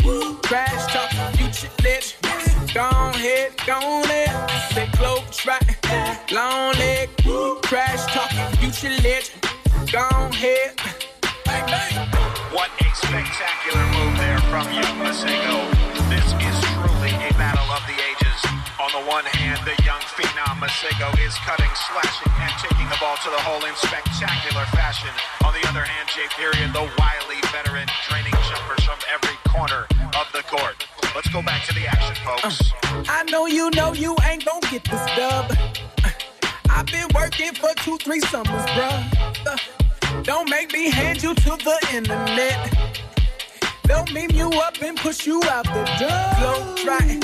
crash talk, future lit. Gone head, gone head. Say globe trotting, long leg, crash talk, future lit. Gone bang. What a spectacular move there from young Masego. This is truly a battle of the ages. On the one hand, the Masego is cutting, slashing, and taking the ball to the hole in spectacular fashion. On the other hand, Jay Period, the wily veteran, draining jumpers from every corner of the court. Let's go back to the action, folks. I know you know you ain't gonna get this dub. I've been working for two, three summers, bruh. Uh, Don't make me hand you to the internet. They'll meme you up and push you out the door. Flow right,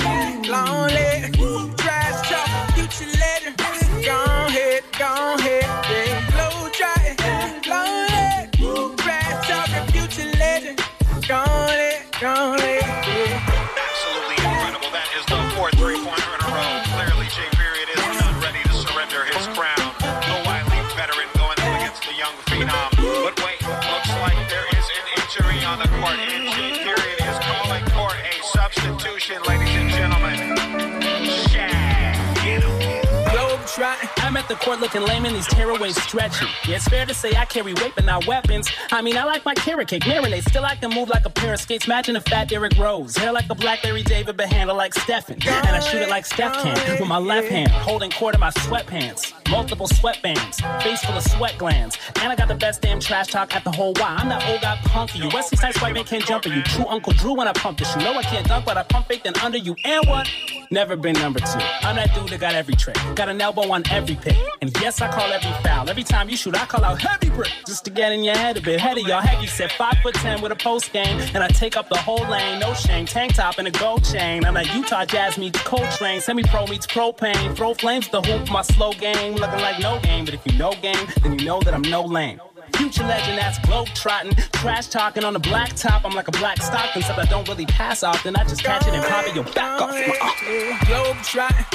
lonely, trash talk, future legend. Go ahead, go At court looking lame and these tearaways stretchy. Yeah, it's fair to say I carry weight but not weapons. I mean, I like my carrot cake marinade. Still, I can move like a pair of skates. Imagine a fat Derrick Rose. Hair like a black Larry David, but handle like Stephen. And I shoot it like Steph can with my left hand, holding court in my sweatpants. Multiple sweatbands, face full of sweat glands. And I got the best damn trash talk at the whole Y. I'm that old guy punk for you. Wesley Snipes white man can't jump for you. True Uncle Drew when I pump this. You know I can't dunk, but I pump fake then under you. And what? Never been number two. I'm that dude that got every trick. Got an elbow on every pick. And yes, I call every foul. Every time you shoot, I call out heavy brick. Just to get in your head a bit. Head of y'all heavy set five foot ten with a post game. And I take up the whole lane. No shame. Tank top and a gold chain. I'm like Utah Jazz meets Coltrane. Semi pro meets propane. Throw flames the hoop. My slow game. Looking like no game. But if you know game, then you know that I'm no lame. Future legend that's globe trotting, trash talking on the black top. I'm like a black Stockton, except I don't really pass often. I just catch it and pop it your back off. Uh-uh. Globe trotting,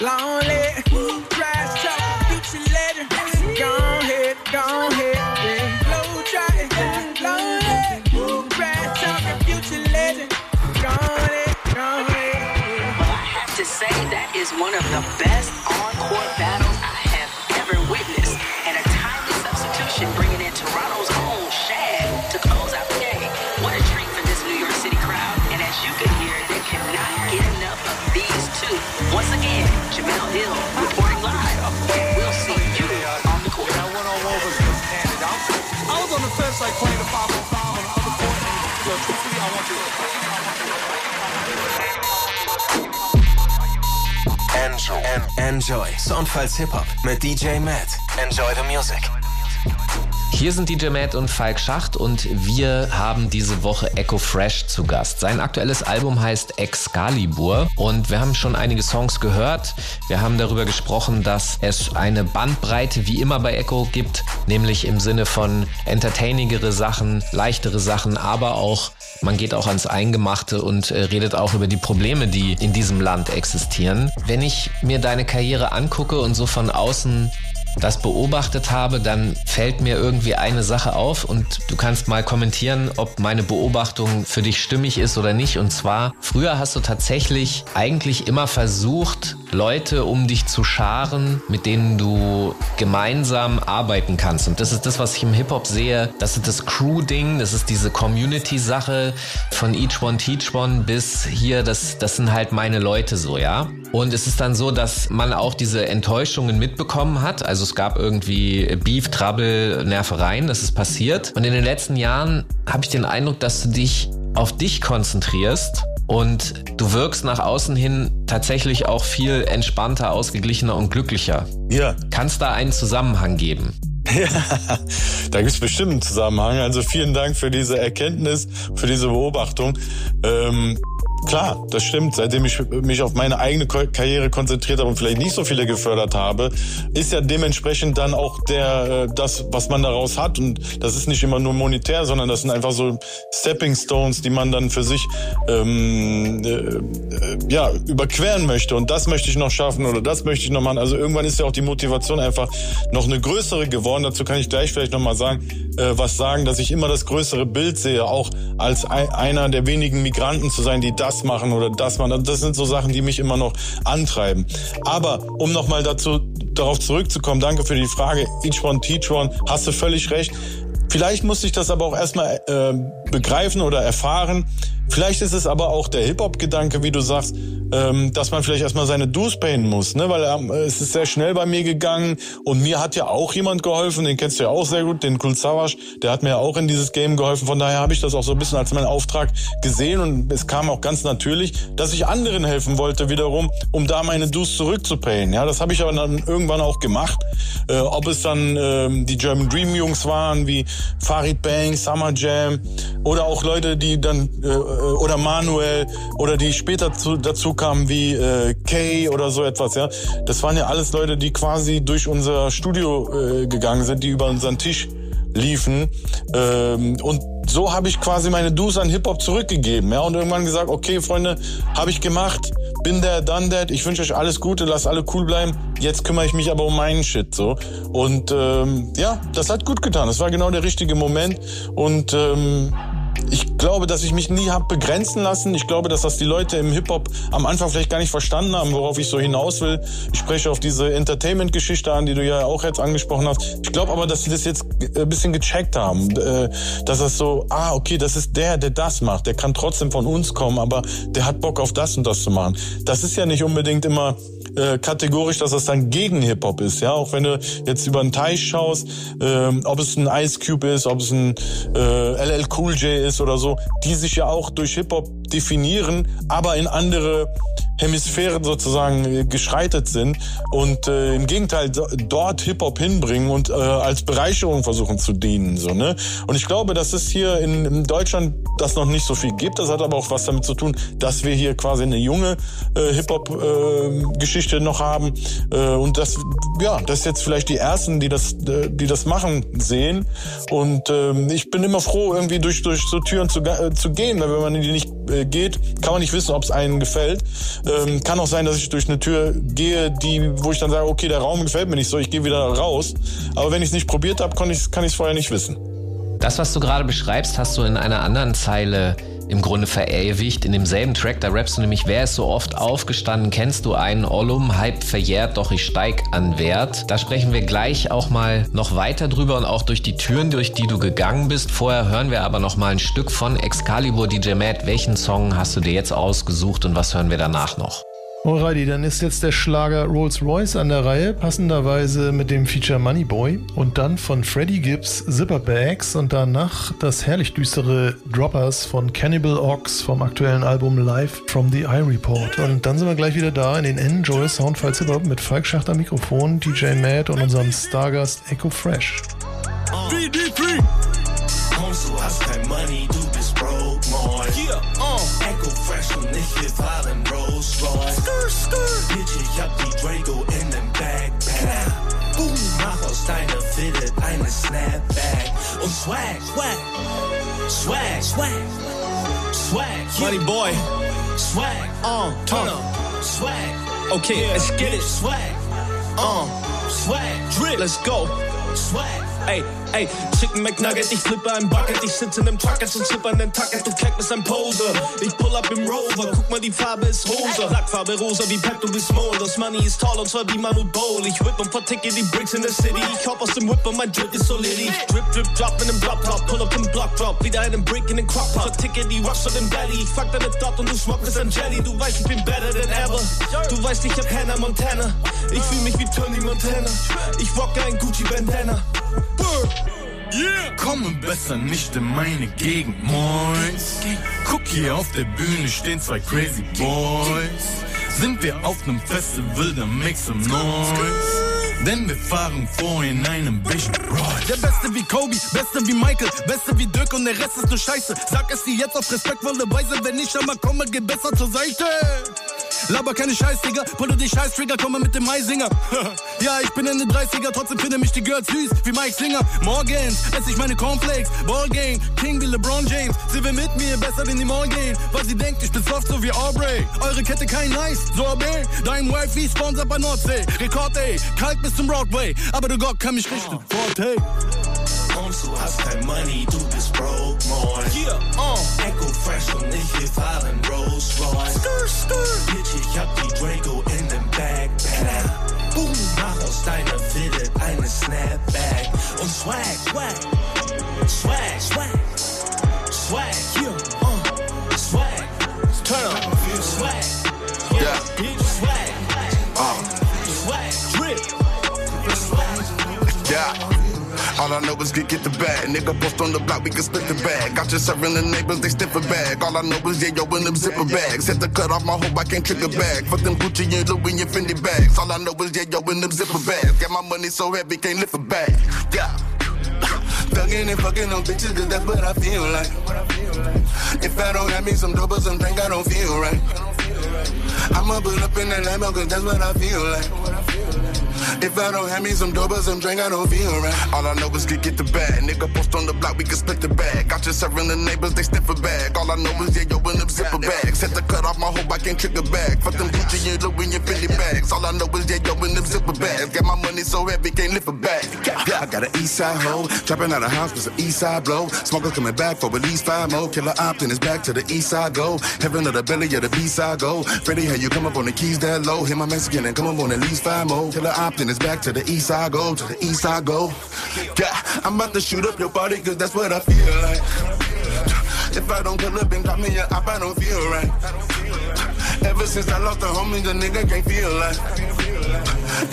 lonely, trash talk, future legend. Go ahead, go ahead, yeah. Globe trotting, lonely, trash talking, future legend. Go ahead, go ahead. Well, I have to say that is one of the best Enjoy. Enjoy. Soundfiles Hip-Hop mit DJ Matt. Enjoy the music. Hier sind DJ Matt und Falk Schacht und wir haben diese Woche Echo Fresh zu Gast. Sein aktuelles Album heißt Excalibur und wir haben schon einige Songs gehört. Wir haben darüber gesprochen, dass es eine Bandbreite wie immer bei Echo gibt, nämlich im Sinne von entertainingere Sachen, leichtere Sachen, aber auch man geht auch ans Eingemachte und äh, redet auch über die Probleme, die in diesem Land existieren. Wenn ich mir deine Karriere angucke und so von außen das beobachtet habe, dann fällt mir irgendwie eine Sache auf und du kannst mal kommentieren, ob meine Beobachtung für dich stimmig ist oder nicht. Und zwar, früher hast du tatsächlich eigentlich immer versucht, Leute um dich zu scharen, mit denen du gemeinsam arbeiten kannst. Und das ist das, was ich im Hip-Hop sehe. Das ist das Crew-Ding, das ist diese Community-Sache von Each One Teach One bis hier, das, das sind halt meine Leute so, ja. Und es ist dann so, dass man auch diese Enttäuschungen mitbekommen hat. Also es gab irgendwie Beef, Trouble, Nervereien, das ist passiert. Und in den letzten Jahren habe ich den Eindruck, dass du dich auf dich konzentrierst und du wirkst nach außen hin tatsächlich auch viel entspannter, ausgeglichener und glücklicher. Ja. Kann es da einen Zusammenhang geben? Ja, da gibt es bestimmt einen Zusammenhang. Also vielen Dank für diese Erkenntnis, für diese Beobachtung. Ähm, klar, das stimmt. Seitdem ich mich auf meine eigene Karriere konzentriert habe und vielleicht nicht so viele gefördert habe, ist ja dementsprechend dann auch der äh, das, was man daraus hat. Und das ist nicht immer nur monetär, sondern das sind einfach so Stepping Stones, die man dann für sich ähm, äh, äh, ja überqueren möchte. Und das möchte ich noch schaffen oder das möchte ich noch machen. Also irgendwann ist ja auch die Motivation einfach noch eine größere geworden. Dazu kann ich gleich vielleicht noch mal sagen, äh, was sagen, dass ich immer das größere Bild sehe, auch als ein, einer der wenigen Migranten zu sein, die das machen oder das machen. Das sind so Sachen, die mich immer noch antreiben. Aber um noch mal dazu darauf zurückzukommen, danke für die Frage. Each one, teach one. Hast du völlig recht. Vielleicht musste ich das aber auch erstmal äh, begreifen oder erfahren. Vielleicht ist es aber auch der Hip-Hop-Gedanke, wie du sagst, ähm, dass man vielleicht erstmal seine Dues payen muss, ne? Weil ähm, es ist sehr schnell bei mir gegangen und mir hat ja auch jemand geholfen, den kennst du ja auch sehr gut, den Kul Savas, der hat mir ja auch in dieses Game geholfen. Von daher habe ich das auch so ein bisschen als meinen Auftrag gesehen und es kam auch ganz natürlich, dass ich anderen helfen wollte wiederum, um da meine Dues zurückzupayen. Ja, das habe ich aber dann irgendwann auch gemacht. Äh, ob es dann ähm, die German Dream Jungs waren, wie Farid Bang, Summer Jam oder auch Leute, die dann äh, oder Manuel oder die später zu, dazu kamen wie äh, Kay oder so etwas, ja. Das waren ja alles Leute, die quasi durch unser Studio äh, gegangen sind, die über unseren Tisch liefen ähm, und so habe ich quasi meine Dues an Hip-Hop zurückgegeben. Ja, und irgendwann gesagt, okay, Freunde, habe ich gemacht, bin der, done that, ich wünsche euch alles Gute, lasst alle cool bleiben. Jetzt kümmere ich mich aber um meinen Shit. so. Und ähm, ja, das hat gut getan. Das war genau der richtige Moment. Und ähm, ich glaube, dass ich mich nie habe begrenzen lassen. Ich glaube, dass das die Leute im Hip-Hop am Anfang vielleicht gar nicht verstanden haben, worauf ich so hinaus will. Ich spreche auf diese Entertainment-Geschichte an, die du ja auch jetzt angesprochen hast. Ich glaube aber, dass sie das jetzt ein bisschen gecheckt haben. Äh, dass das so, ah, okay, das ist der, der das macht. Der kann trotzdem von uns kommen, aber der hat Bock auf das und das zu machen. Das ist ja nicht unbedingt immer äh, kategorisch, dass das dann gegen Hip-Hop ist. Ja, auch wenn du jetzt über den Teich schaust, äh, ob es ein Ice Cube ist, ob es ein äh, LL Cool J ist oder so, die sich ja auch durch Hip-Hop definieren, aber in andere Hemisphären sozusagen äh, geschreitet sind und äh, im Gegenteil dort Hip-Hop hinbringen und äh, als Bereicherung versuchen zu dienen. So, ne? Und ich glaube, dass es hier in, in Deutschland das noch nicht so viel gibt. Das hat aber auch was damit zu tun, dass wir hier quasi eine junge äh, Hip-Hop-Geschichte äh, noch haben. Äh, und das, ja, das jetzt vielleicht die ersten, die das, äh, die das machen, sehen. Und äh, ich bin immer froh, irgendwie durch, durch so Türen zu, äh, zu gehen. Wenn man in die nicht äh, geht, kann man nicht wissen, ob es einem gefällt. Ähm, kann auch sein, dass ich durch eine Tür gehe, die, wo ich dann sage, okay, der Raum gefällt mir nicht so, ich gehe wieder raus. Aber wenn ich es nicht probiert habe, kann ich es vorher nicht wissen. Das, was du gerade beschreibst, hast du in einer anderen Zeile im Grunde verewigt. In demselben Track, da rappst du nämlich, wer ist so oft aufgestanden, kennst du einen Ollum, Hype verjährt, doch ich steig an Wert. Da sprechen wir gleich auch mal noch weiter drüber und auch durch die Türen, durch die du gegangen bist. Vorher hören wir aber noch mal ein Stück von Excalibur DJ Matt. Welchen Song hast du dir jetzt ausgesucht und was hören wir danach noch? Alrighty, dann ist jetzt der Schlager Rolls Royce an der Reihe, passenderweise mit dem Feature Money Boy und dann von Freddie Gibbs Zipper Bags und danach das herrlich düstere Droppers von Cannibal Ox vom aktuellen Album Live from the Eye Report. Und dann sind wir gleich wieder da in den Enjoy Soundfiles Hip Hop mit Falk Schachter Mikrofon, DJ Matt und unserem Stargast Echo Fresh. VD3 Kommst du hast kein Money, du bist broke, moin. Yeah, uh. Echo Fresh und ich, wir fahren Rolls Royce. Skrr, skrr. Bitch, ich hab die Draco in dem Backpack. Boom, mach aus deiner Fitted eine Snapback. Und Swag, Swag, Swag, Swag, Swag. Money Boy. Swag, Uh, turn up. Swag, Okay, let's get it. Swag, Uh, Swag, drip. Let's go. Swag. Ey, ey, Chicken McNugget, ich flippe ein Bucket, ich sitze in nem Trucket und zipper nen Tacket, du Keck bist ein Poser. Ich pull up im Rover, guck mal, die Farbe ist rosa. Lackfarbe rosa wie Pep, du bist Mole. Das Money ist tall und zwar wie Manu Bowl. Ich whip und verticke die Bricks in der City. Ich hop aus dem Whip und mein Drip ist solid. Ich drip, drip, drop in nem Drop Top, pull up im Block Drop, wieder einen Brick in den Crop Pot. Verticke die Rocks von dem Belly. Ich fuck deine Dot und du schmockst ein Jelly. Du weißt, ich bin better than ever. Du weißt, ich hab Hannah Montana. Ich fühl mich wie Tony Montana. Ich rock ein Gucci Bandana. Yeah. Komme besser nicht in meine Gegend, moins. Guck hier auf der Bühne stehen zwei crazy boys. Sind wir auf nem Festival, dann make some noise. Denn wir fahren vor in einem Vision Royce. Der Beste wie Kobe, Beste wie Michael, Beste wie Dirk und der Rest ist nur Scheiße. Sag es dir jetzt auf respektvolle Weise, wenn ich einmal komme, geh besser zur Seite. Laber keine Scheiß, Digga, pulle die Scheiß Trigger, komme mit dem Maisinger. ja, ich bin in den 30er, trotzdem finde mich die Girls süß, wie Mike Singer. Morgens esse ich meine Cornflakes, Ballgame, King wie LeBron James. Sie will mit mir besser in die Mall gehen, weil sie denkt, ich bin soft so wie Aubrey. Eure Kette kein Nice, Sorbet, dein Wife wie Sponsor bei Nordsee. Rekord, ey, kalt bis zum Broadway, aber du Gott kann mich richten. Forte. Kommst du hast kein Money, du bist broke, moin. Yeah, uh. Echo Fresh und ich, wir fahren Rolls Royce. Skrr, skrr. Bitch, ich hab die Draco in dem Backpack. Boom, mach aus deiner Fitted eine Snapback. Und Swag, Swag, Swag, Swag, Swag, Yeah, uh, Swag, turn up. Swag, Yeah, Swag, uh, Swag, drip. Swag, Yeah. All I know is get get the bag. Nigga post on the block, we can split the bag. Got you serving the neighbors, they stiff a bag. All I know is yeah, yo, in them zipper bags. Had to cut off my hope, I can't trick a bag. Fuck them Gucci and Louis and Fendi bags. All I know is yeah, yo, in them zipper bags. Got my money so heavy, can't lift a bag. Yeah. Thugging and fucking on bitches, cause that's what I feel like. If I don't have me some dope or some drink, I don't feel right. I'ma pull up in that Lambo, cause that's what I feel like. If I don't have me some dope or some drink, I don't feel right. All I know is get get the bag. Nigga post on the block, we can split the bag. Got you serving the neighbors, they sniff a bag. All I know is yeah, yo, in them zipper bags. Set the cut off my hope, I can't trigger back. Fuck them Gucci and Louis and Philly bags. All I know is yeah, yo, in them zipper bags. Got my money so heavy, can't lift a bag. Yeah, I got an east side hoe. Trapping out of house with an east side blow. Smokers coming back for at least five more. Killer Optin is back to the east side go. Heaven of the belly of the B side go. Freddie, how you come up on the keys that low? Hit my Mexican and come up on at least five more. Killer Optin is back to the east side go. To the east side go. Yeah, I'm about to shoot up your body cause that's what I feel like. If I don't pull up and got me a op, I don't feel right. Ever since I lost the homie, the nigga can't feel like.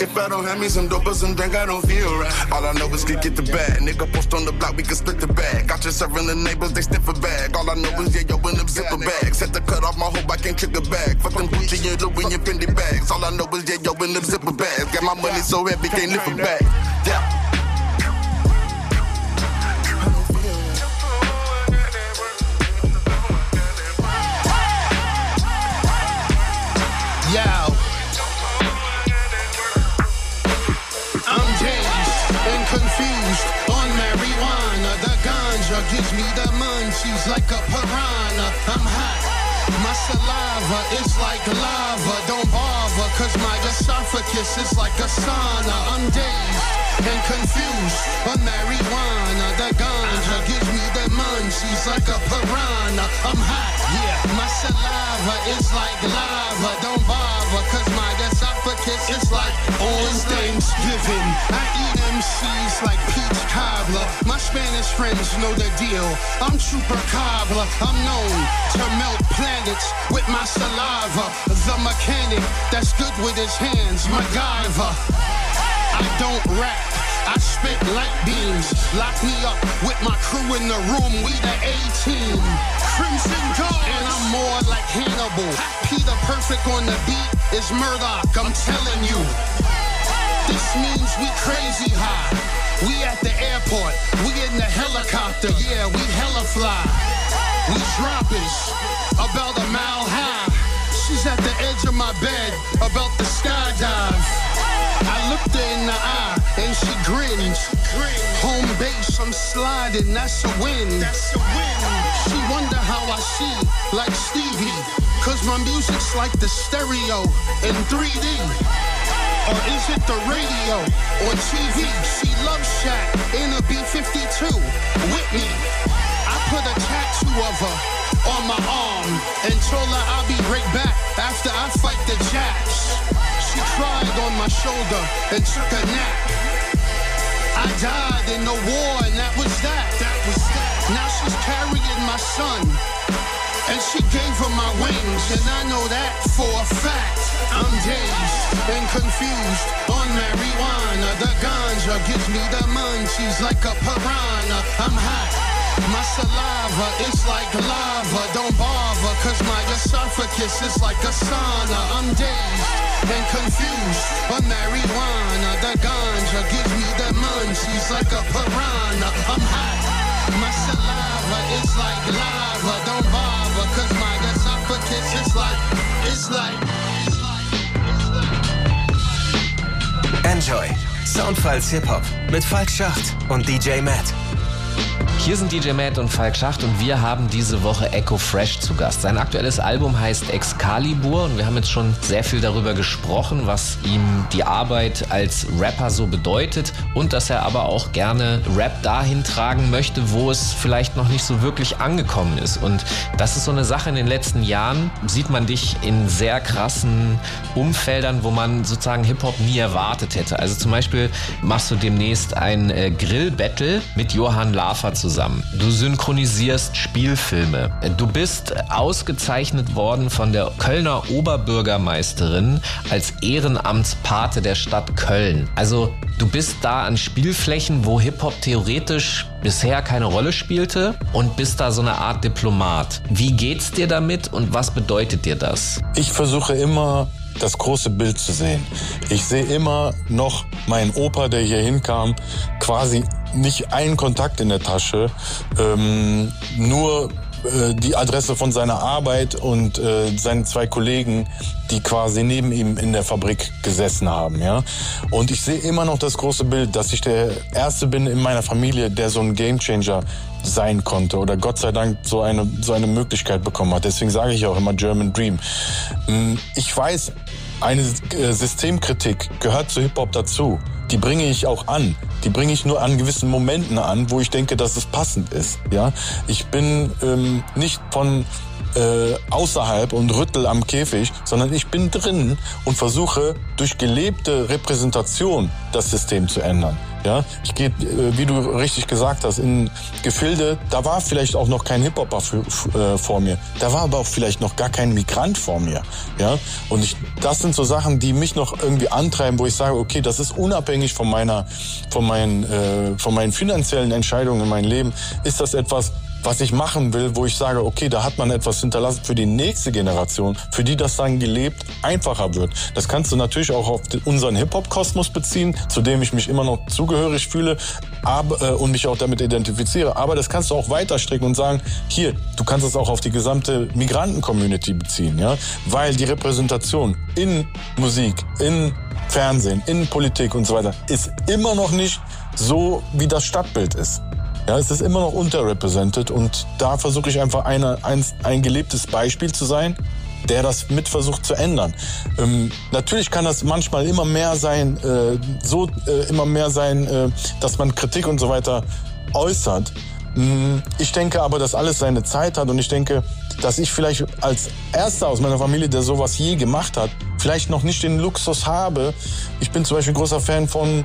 If I don't have me some dope or some drink, I don't feel right. All I know is get get the bag. Nigga post on the block, we can split the bag. Got you serving the neighbors, they sniff a bag. All I know is yeah, yo, in them zipper bags. Set the cut off my hope, I can't trigger back. Fuck them Gucci and Louis and Fendi bags. All I know is yeah, yo, in them zipper bags. Got my money so heavy, can't lift a bag. Yeah. Like a piranha. I'm hot. My saliva is like lava. Don't bother, cause my esophagus is like a sauna. I'm dazed and confused on marijuana. The ganja gives me the munchies like a piranha. I'm hot. Yeah. My saliva is like lava. Don't bother, cause my esophagus is like on Thanksgiving. I eat MCs like peach cobbler. My Spanish friends know the deal. I'm cobbler. I'm known to melt planets with my saliva. The mechanic that's good with his hands, MacGyver. I don't rap. I spit light beams. Lock me up with my crew in the room. We the A-team. Crimson Guard. And I'm more like Hannibal. Peter Perfect on the beat is Murdoch. I'm telling you. This means we crazy high. We at the airport. We in the helicopter. Yeah, we hella fly. We droppers. About a mile high. She's at the edge of my bed. About to skydive. I looked her in the eye and she grinned. Home base, I'm sliding, that's a win. She wonder how I see, like Stevie. Cause my music's like the stereo in 3D. Or is it the radio or TV? She loves Shaq in a B-52 with me. I put a tattoo of her on my arm and told her I'll be right back after I fight the Japs. She cried on my shoulder and took a nap. I died in the war and that was that. That was that. Now she's carrying my son. And she gave him my wings, and I know that for a fact. I'm dazed and confused on marijuana. The ganja gives me the munchies like a piranha. I'm hot. My saliva is like lava. Don't bother, cause my esophagus is like a sauna. I'm dazed and confused on marijuana. The ganja gives me the munchies like a piranha. I'm hot. My saliva is like lava. Don't bother, cause my esophagus is like, it's like. Enjoy. Soundfiles Hip-Hop mit Falk Schacht und DJ Matt. Hier sind DJ Matt und Falk Schacht und wir haben diese Woche Echo Fresh zu Gast. Sein aktuelles Album heißt Excalibur und wir haben jetzt schon sehr viel darüber gesprochen, was ihm die Arbeit als Rapper so bedeutet und dass er aber auch gerne Rap dahin tragen möchte, wo es vielleicht noch nicht so wirklich angekommen ist. Und das ist so eine Sache in den letzten Jahren, sieht man dich in sehr krassen Umfeldern, wo man sozusagen Hip-Hop nie erwartet hätte. Also zum Beispiel machst du demnächst ein äh, Grill-Battle mit Johann Lafer zusammen. Du synchronisierst Spielfilme. Du bist ausgezeichnet worden von der Kölner Oberbürgermeisterin als Ehrenamtspate der Stadt Köln. Also du bist da an Spielflächen, wo Hip-Hop theoretisch bisher keine Rolle spielte und bist da so eine Art Diplomat. Wie geht's dir damit und was bedeutet dir das? Ich versuche immer das große Bild zu sehen. Ich sehe immer noch meinen Opa, der hier hinkam, quasi nicht einen Kontakt in der Tasche, ähm, nur äh, die Adresse von seiner Arbeit und äh, seinen zwei Kollegen, die quasi neben ihm in der Fabrik gesessen haben, ja. Und ich sehe immer noch das große Bild, dass ich der Erste bin in meiner Familie, der so ein Gamechanger sein konnte oder Gott sei Dank so eine, so eine Möglichkeit bekommen hat. Deswegen sage ich auch immer German Dream. Mm, ich weiß, eine äh, Systemkritik gehört zu Hip-Hop dazu. Die bringe ich auch an. Die bringe ich nur an gewissen Momenten an, wo ich denke, dass es passend ist. Ja, ich bin ähm, nicht von äh, außerhalb und rüttel am Käfig, sondern ich bin drin und versuche durch gelebte Repräsentation das System zu ändern. Ja, ich gehe, äh, wie du richtig gesagt hast, in Gefilde, da war vielleicht auch noch kein Hip-Hopper äh, vor mir. Da war aber auch vielleicht noch gar kein Migrant vor mir. Ja, und ich, das sind so Sachen, die mich noch irgendwie antreiben, wo ich sage, okay, das ist unabhängig von meiner, von meinen, äh, von meinen finanziellen Entscheidungen in meinem Leben, ist das etwas, was ich machen will, wo ich sage, okay, da hat man etwas hinterlassen für die nächste Generation, für die das dann gelebt einfacher wird. Das kannst du natürlich auch auf unseren Hip-Hop-Kosmos beziehen, zu dem ich mich immer noch zugehörig fühle aber, äh, und mich auch damit identifiziere. Aber das kannst du auch weiter stricken und sagen, hier, du kannst es auch auf die gesamte Migranten-Community beziehen, ja, weil die Repräsentation in Musik, in Fernsehen, in Politik und so weiter ist immer noch nicht so, wie das Stadtbild ist. Ja, es ist immer noch unterrepresented und da versuche ich einfach eine, ein, ein gelebtes Beispiel zu sein, der das mit versucht zu ändern. Ähm, natürlich kann das manchmal immer mehr sein, äh, so äh, immer mehr sein, äh, dass man Kritik und so weiter äußert. Mm, ich denke aber, dass alles seine Zeit hat und ich denke, dass ich vielleicht als Erster aus meiner Familie, der sowas je gemacht hat, vielleicht noch nicht den Luxus habe. Ich bin zum Beispiel großer Fan von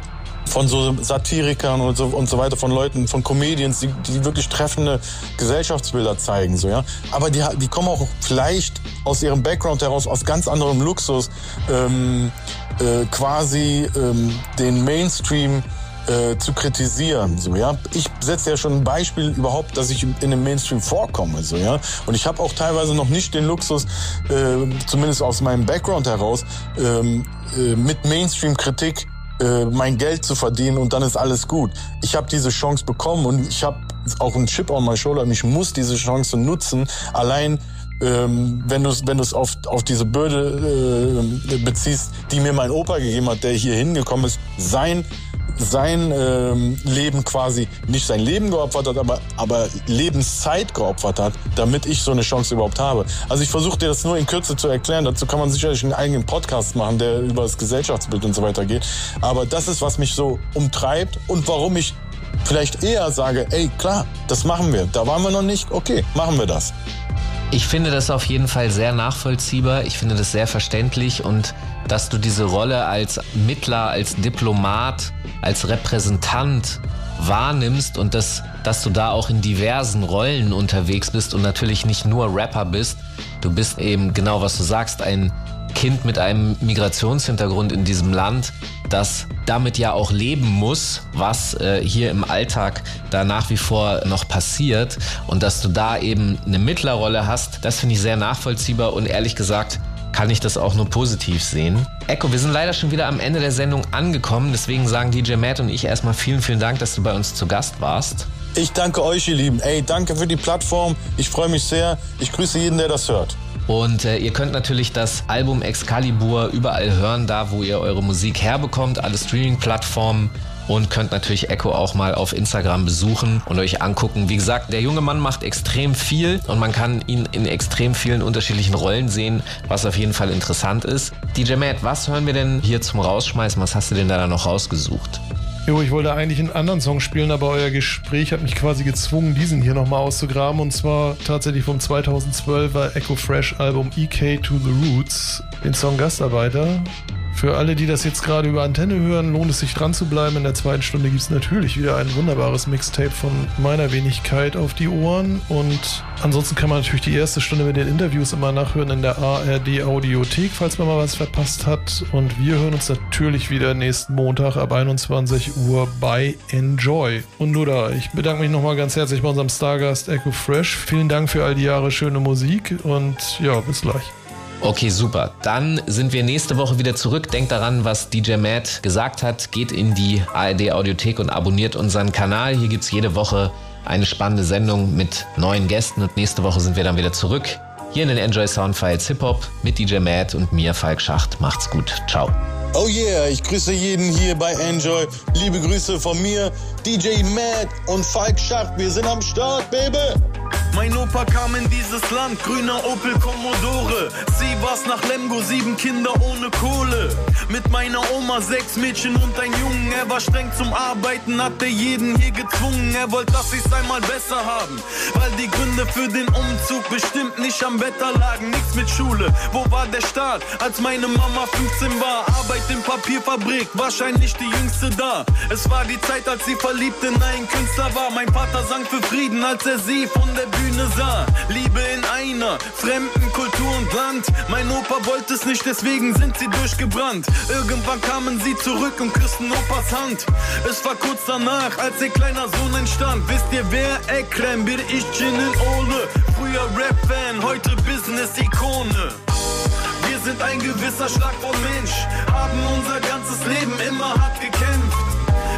von so Satirikern und so, und so weiter, von Leuten, von Comedians, die, die wirklich treffende Gesellschaftsbilder zeigen, so, ja. Aber die, die kommen auch vielleicht aus ihrem Background heraus, aus ganz anderem Luxus, ähm, äh, quasi ähm, den Mainstream äh, zu kritisieren. So, ja. Ich setze ja schon ein Beispiel überhaupt, dass ich in dem Mainstream vorkomme. So, ja. Und ich habe auch teilweise noch nicht den Luxus, äh, zumindest aus meinem Background heraus, ähm, äh, mit Mainstream-Kritik äh, mein Geld zu verdienen und dann ist alles gut. Ich habe diese Chance bekommen und ich habe auch einen Chip on my shoulder und ich muss diese Chance nutzen. Allein ähm, wenn du es wenn du's auf, auf diese Bürde äh, beziehst, die mir mein Opa gegeben hat, der hier hingekommen ist, sein sein ähm, Leben quasi nicht sein Leben geopfert hat, aber, aber Lebenszeit geopfert hat, damit ich so eine Chance überhaupt habe. Also ich versuche dir das nur in Kürze zu erklären. Dazu kann man sicherlich einen eigenen Podcast machen, der über das Gesellschaftsbild und so weiter geht. Aber das ist, was mich so umtreibt und warum ich vielleicht eher sage, ey, klar, das machen wir. Da waren wir noch nicht, okay, machen wir das. Ich finde das auf jeden Fall sehr nachvollziehbar. Ich finde das sehr verständlich und dass du diese Rolle als Mittler, als Diplomat, als Repräsentant wahrnimmst und dass, dass du da auch in diversen Rollen unterwegs bist und natürlich nicht nur Rapper bist. Du bist eben genau, was du sagst, ein Kind mit einem Migrationshintergrund in diesem Land, das damit ja auch leben muss, was äh, hier im Alltag da nach wie vor noch passiert und dass du da eben eine Mittlerrolle hast, das finde ich sehr nachvollziehbar und ehrlich gesagt kann ich das auch nur positiv sehen. Echo, wir sind leider schon wieder am Ende der Sendung angekommen, deswegen sagen DJ Matt und ich erstmal vielen, vielen Dank, dass du bei uns zu Gast warst. Ich danke euch, ihr Lieben. Ey, danke für die Plattform. Ich freue mich sehr. Ich grüße jeden, der das hört. Und äh, ihr könnt natürlich das Album Excalibur überall hören, da wo ihr eure Musik herbekommt, alle Streaming-Plattformen und könnt natürlich Echo auch mal auf Instagram besuchen und euch angucken. Wie gesagt, der junge Mann macht extrem viel und man kann ihn in extrem vielen unterschiedlichen Rollen sehen, was auf jeden Fall interessant ist. DJ Matt, was hören wir denn hier zum Rausschmeißen? Was hast du denn da noch rausgesucht? Jo, ich wollte eigentlich einen anderen Song spielen, aber euer Gespräch hat mich quasi gezwungen, diesen hier nochmal auszugraben. Und zwar tatsächlich vom 2012er Echo Fresh Album EK to the Roots, den Song Gastarbeiter. Für alle, die das jetzt gerade über Antenne hören, lohnt es sich dran zu bleiben. In der zweiten Stunde gibt es natürlich wieder ein wunderbares Mixtape von meiner Wenigkeit auf die Ohren. Und ansonsten kann man natürlich die erste Stunde mit den Interviews immer nachhören in der ARD Audiothek, falls man mal was verpasst hat. Und wir hören uns natürlich wieder nächsten Montag ab 21 Uhr bei Enjoy. Und nur da, ich bedanke mich nochmal ganz herzlich bei unserem Stargast Echo Fresh. Vielen Dank für all die Jahre schöne Musik und ja, bis gleich. Okay, super. Dann sind wir nächste Woche wieder zurück. Denkt daran, was DJ Matt gesagt hat. Geht in die ARD Audiothek und abonniert unseren Kanal. Hier gibt's jede Woche eine spannende Sendung mit neuen Gästen und nächste Woche sind wir dann wieder zurück. Hier in den Enjoy Soundfiles Hip Hop mit DJ Matt und mir, Falk Schacht. Macht's gut. Ciao. Oh yeah, ich grüße jeden hier bei Enjoy. Liebe Grüße von mir, DJ Matt und Falk Schacht. Wir sind am Start, Baby. Mein Opa kam in dieses Land, grüner Opel Commodore. Sie war's nach Lemgo, sieben Kinder ohne Kohle. Mit meiner Oma sechs Mädchen und ein Jungen. Er war streng zum Arbeiten, hatte jeden hier gezwungen. Er wollte, dass ich's einmal besser haben. Weil die Gründe für den Umzug bestimmt nicht am Wetter lagen. Nichts mit Schule, wo war der Start? Als meine Mama 15 war, Arbeit in Papierfabrik, wahrscheinlich die jüngste da. Es war die Zeit, als sie verliebt in einen Künstler war. Mein Vater sang für Frieden, als er sie von der Bühne sah. Liebe in einer fremden Kultur und Land. Mein Opa wollte es nicht, deswegen sind sie durchgebrannt. Irgendwann kamen sie zurück und küssten Opas Hand. Es war kurz danach, als ihr kleiner Sohn entstand. Wisst ihr wer? Ekrem, bir ich Cinin Ole. Früher Rap-Fan, heute Business-Ikone. Sind ein gewisser Schlag von Mensch, haben unser ganzes Leben immer hart gekämpft.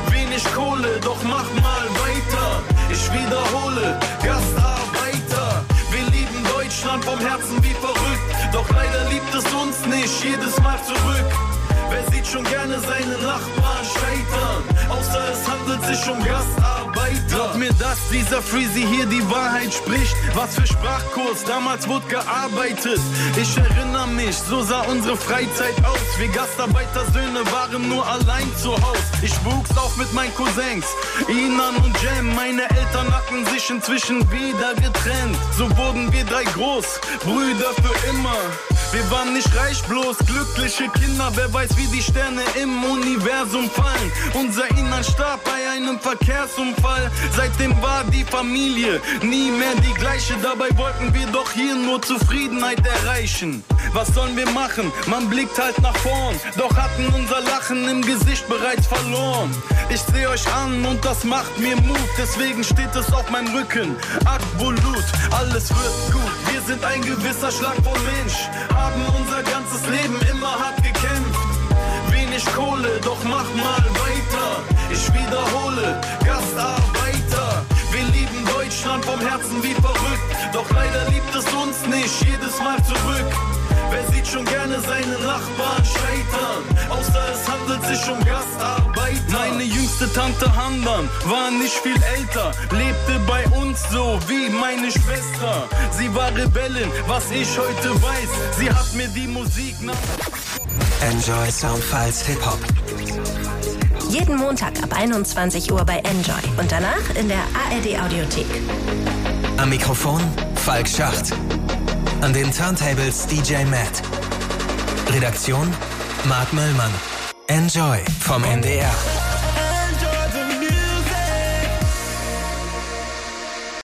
Wenig Kohle, doch mach mal weiter. Ich wiederhole, Gastarbeiter. Wir lieben Deutschland vom Herzen wie verrückt. Doch leider liebt es uns nicht jedes Mal zurück. Wer sieht schon gerne seine Nachbarn scheitern? Außer es handelt sich um Gastarbeiter. Glaub mir, dass dieser Freezy hier die Wahrheit spricht. Was für Sprachkurs, damals wurde gearbeitet. Ich erinnere mich, so sah unsere Freizeit aus. Wir Gastarbeitersöhne waren nur allein zu Haus. Ich wuchs auf mit meinen Cousins, Inan und Jam. Meine Eltern hatten sich inzwischen wieder getrennt. So wurden wir drei groß, Brüder für immer. Wir waren nicht reich, bloß glückliche Kinder. Wer weiß, wie die Sterne im Universum fallen. Unser Inan starb bei einem Verkehrsunfall. Seitdem war die Familie nie mehr die gleiche. Dabei wollten wir doch hier nur Zufriedenheit erreichen. Was sollen wir machen? Man blickt halt nach vorn. Doch hatten unser Lachen im Gesicht bereits verloren. Ich seh euch an und das macht mir Mut. Deswegen steht es auf meinem Rücken. Akvolut, alles wird gut. Wir sind ein gewisser Schlag von Mensch. Haben unser ganzes Leben immer hart gekämpft. Wenig Kohle, doch mach mal weiter. Ich wiederhole, Gastarbeiter. Wir lieben Deutschland vom Herzen wie verrückt. Doch leider liebt es uns nicht jedes Mal zurück. Wer sieht schon gerne seine Nachbarn scheitern? Außer es handelt sich um Gastarbeiter. Meine jüngste Tante Handan war nicht viel älter, lebte bei uns so wie meine Schwester. Sie war Rebellin, was ich heute weiß. Sie hat mir die Musik nach. Enjoy Soundfiles Hip Hop. Jeden Montag ab 21 Uhr bei Enjoy und danach in der ARD Audiothek. Am Mikrofon Falk Schacht. An den Turntables DJ Matt. Redaktion Marc Möllmann. Enjoy vom NDR.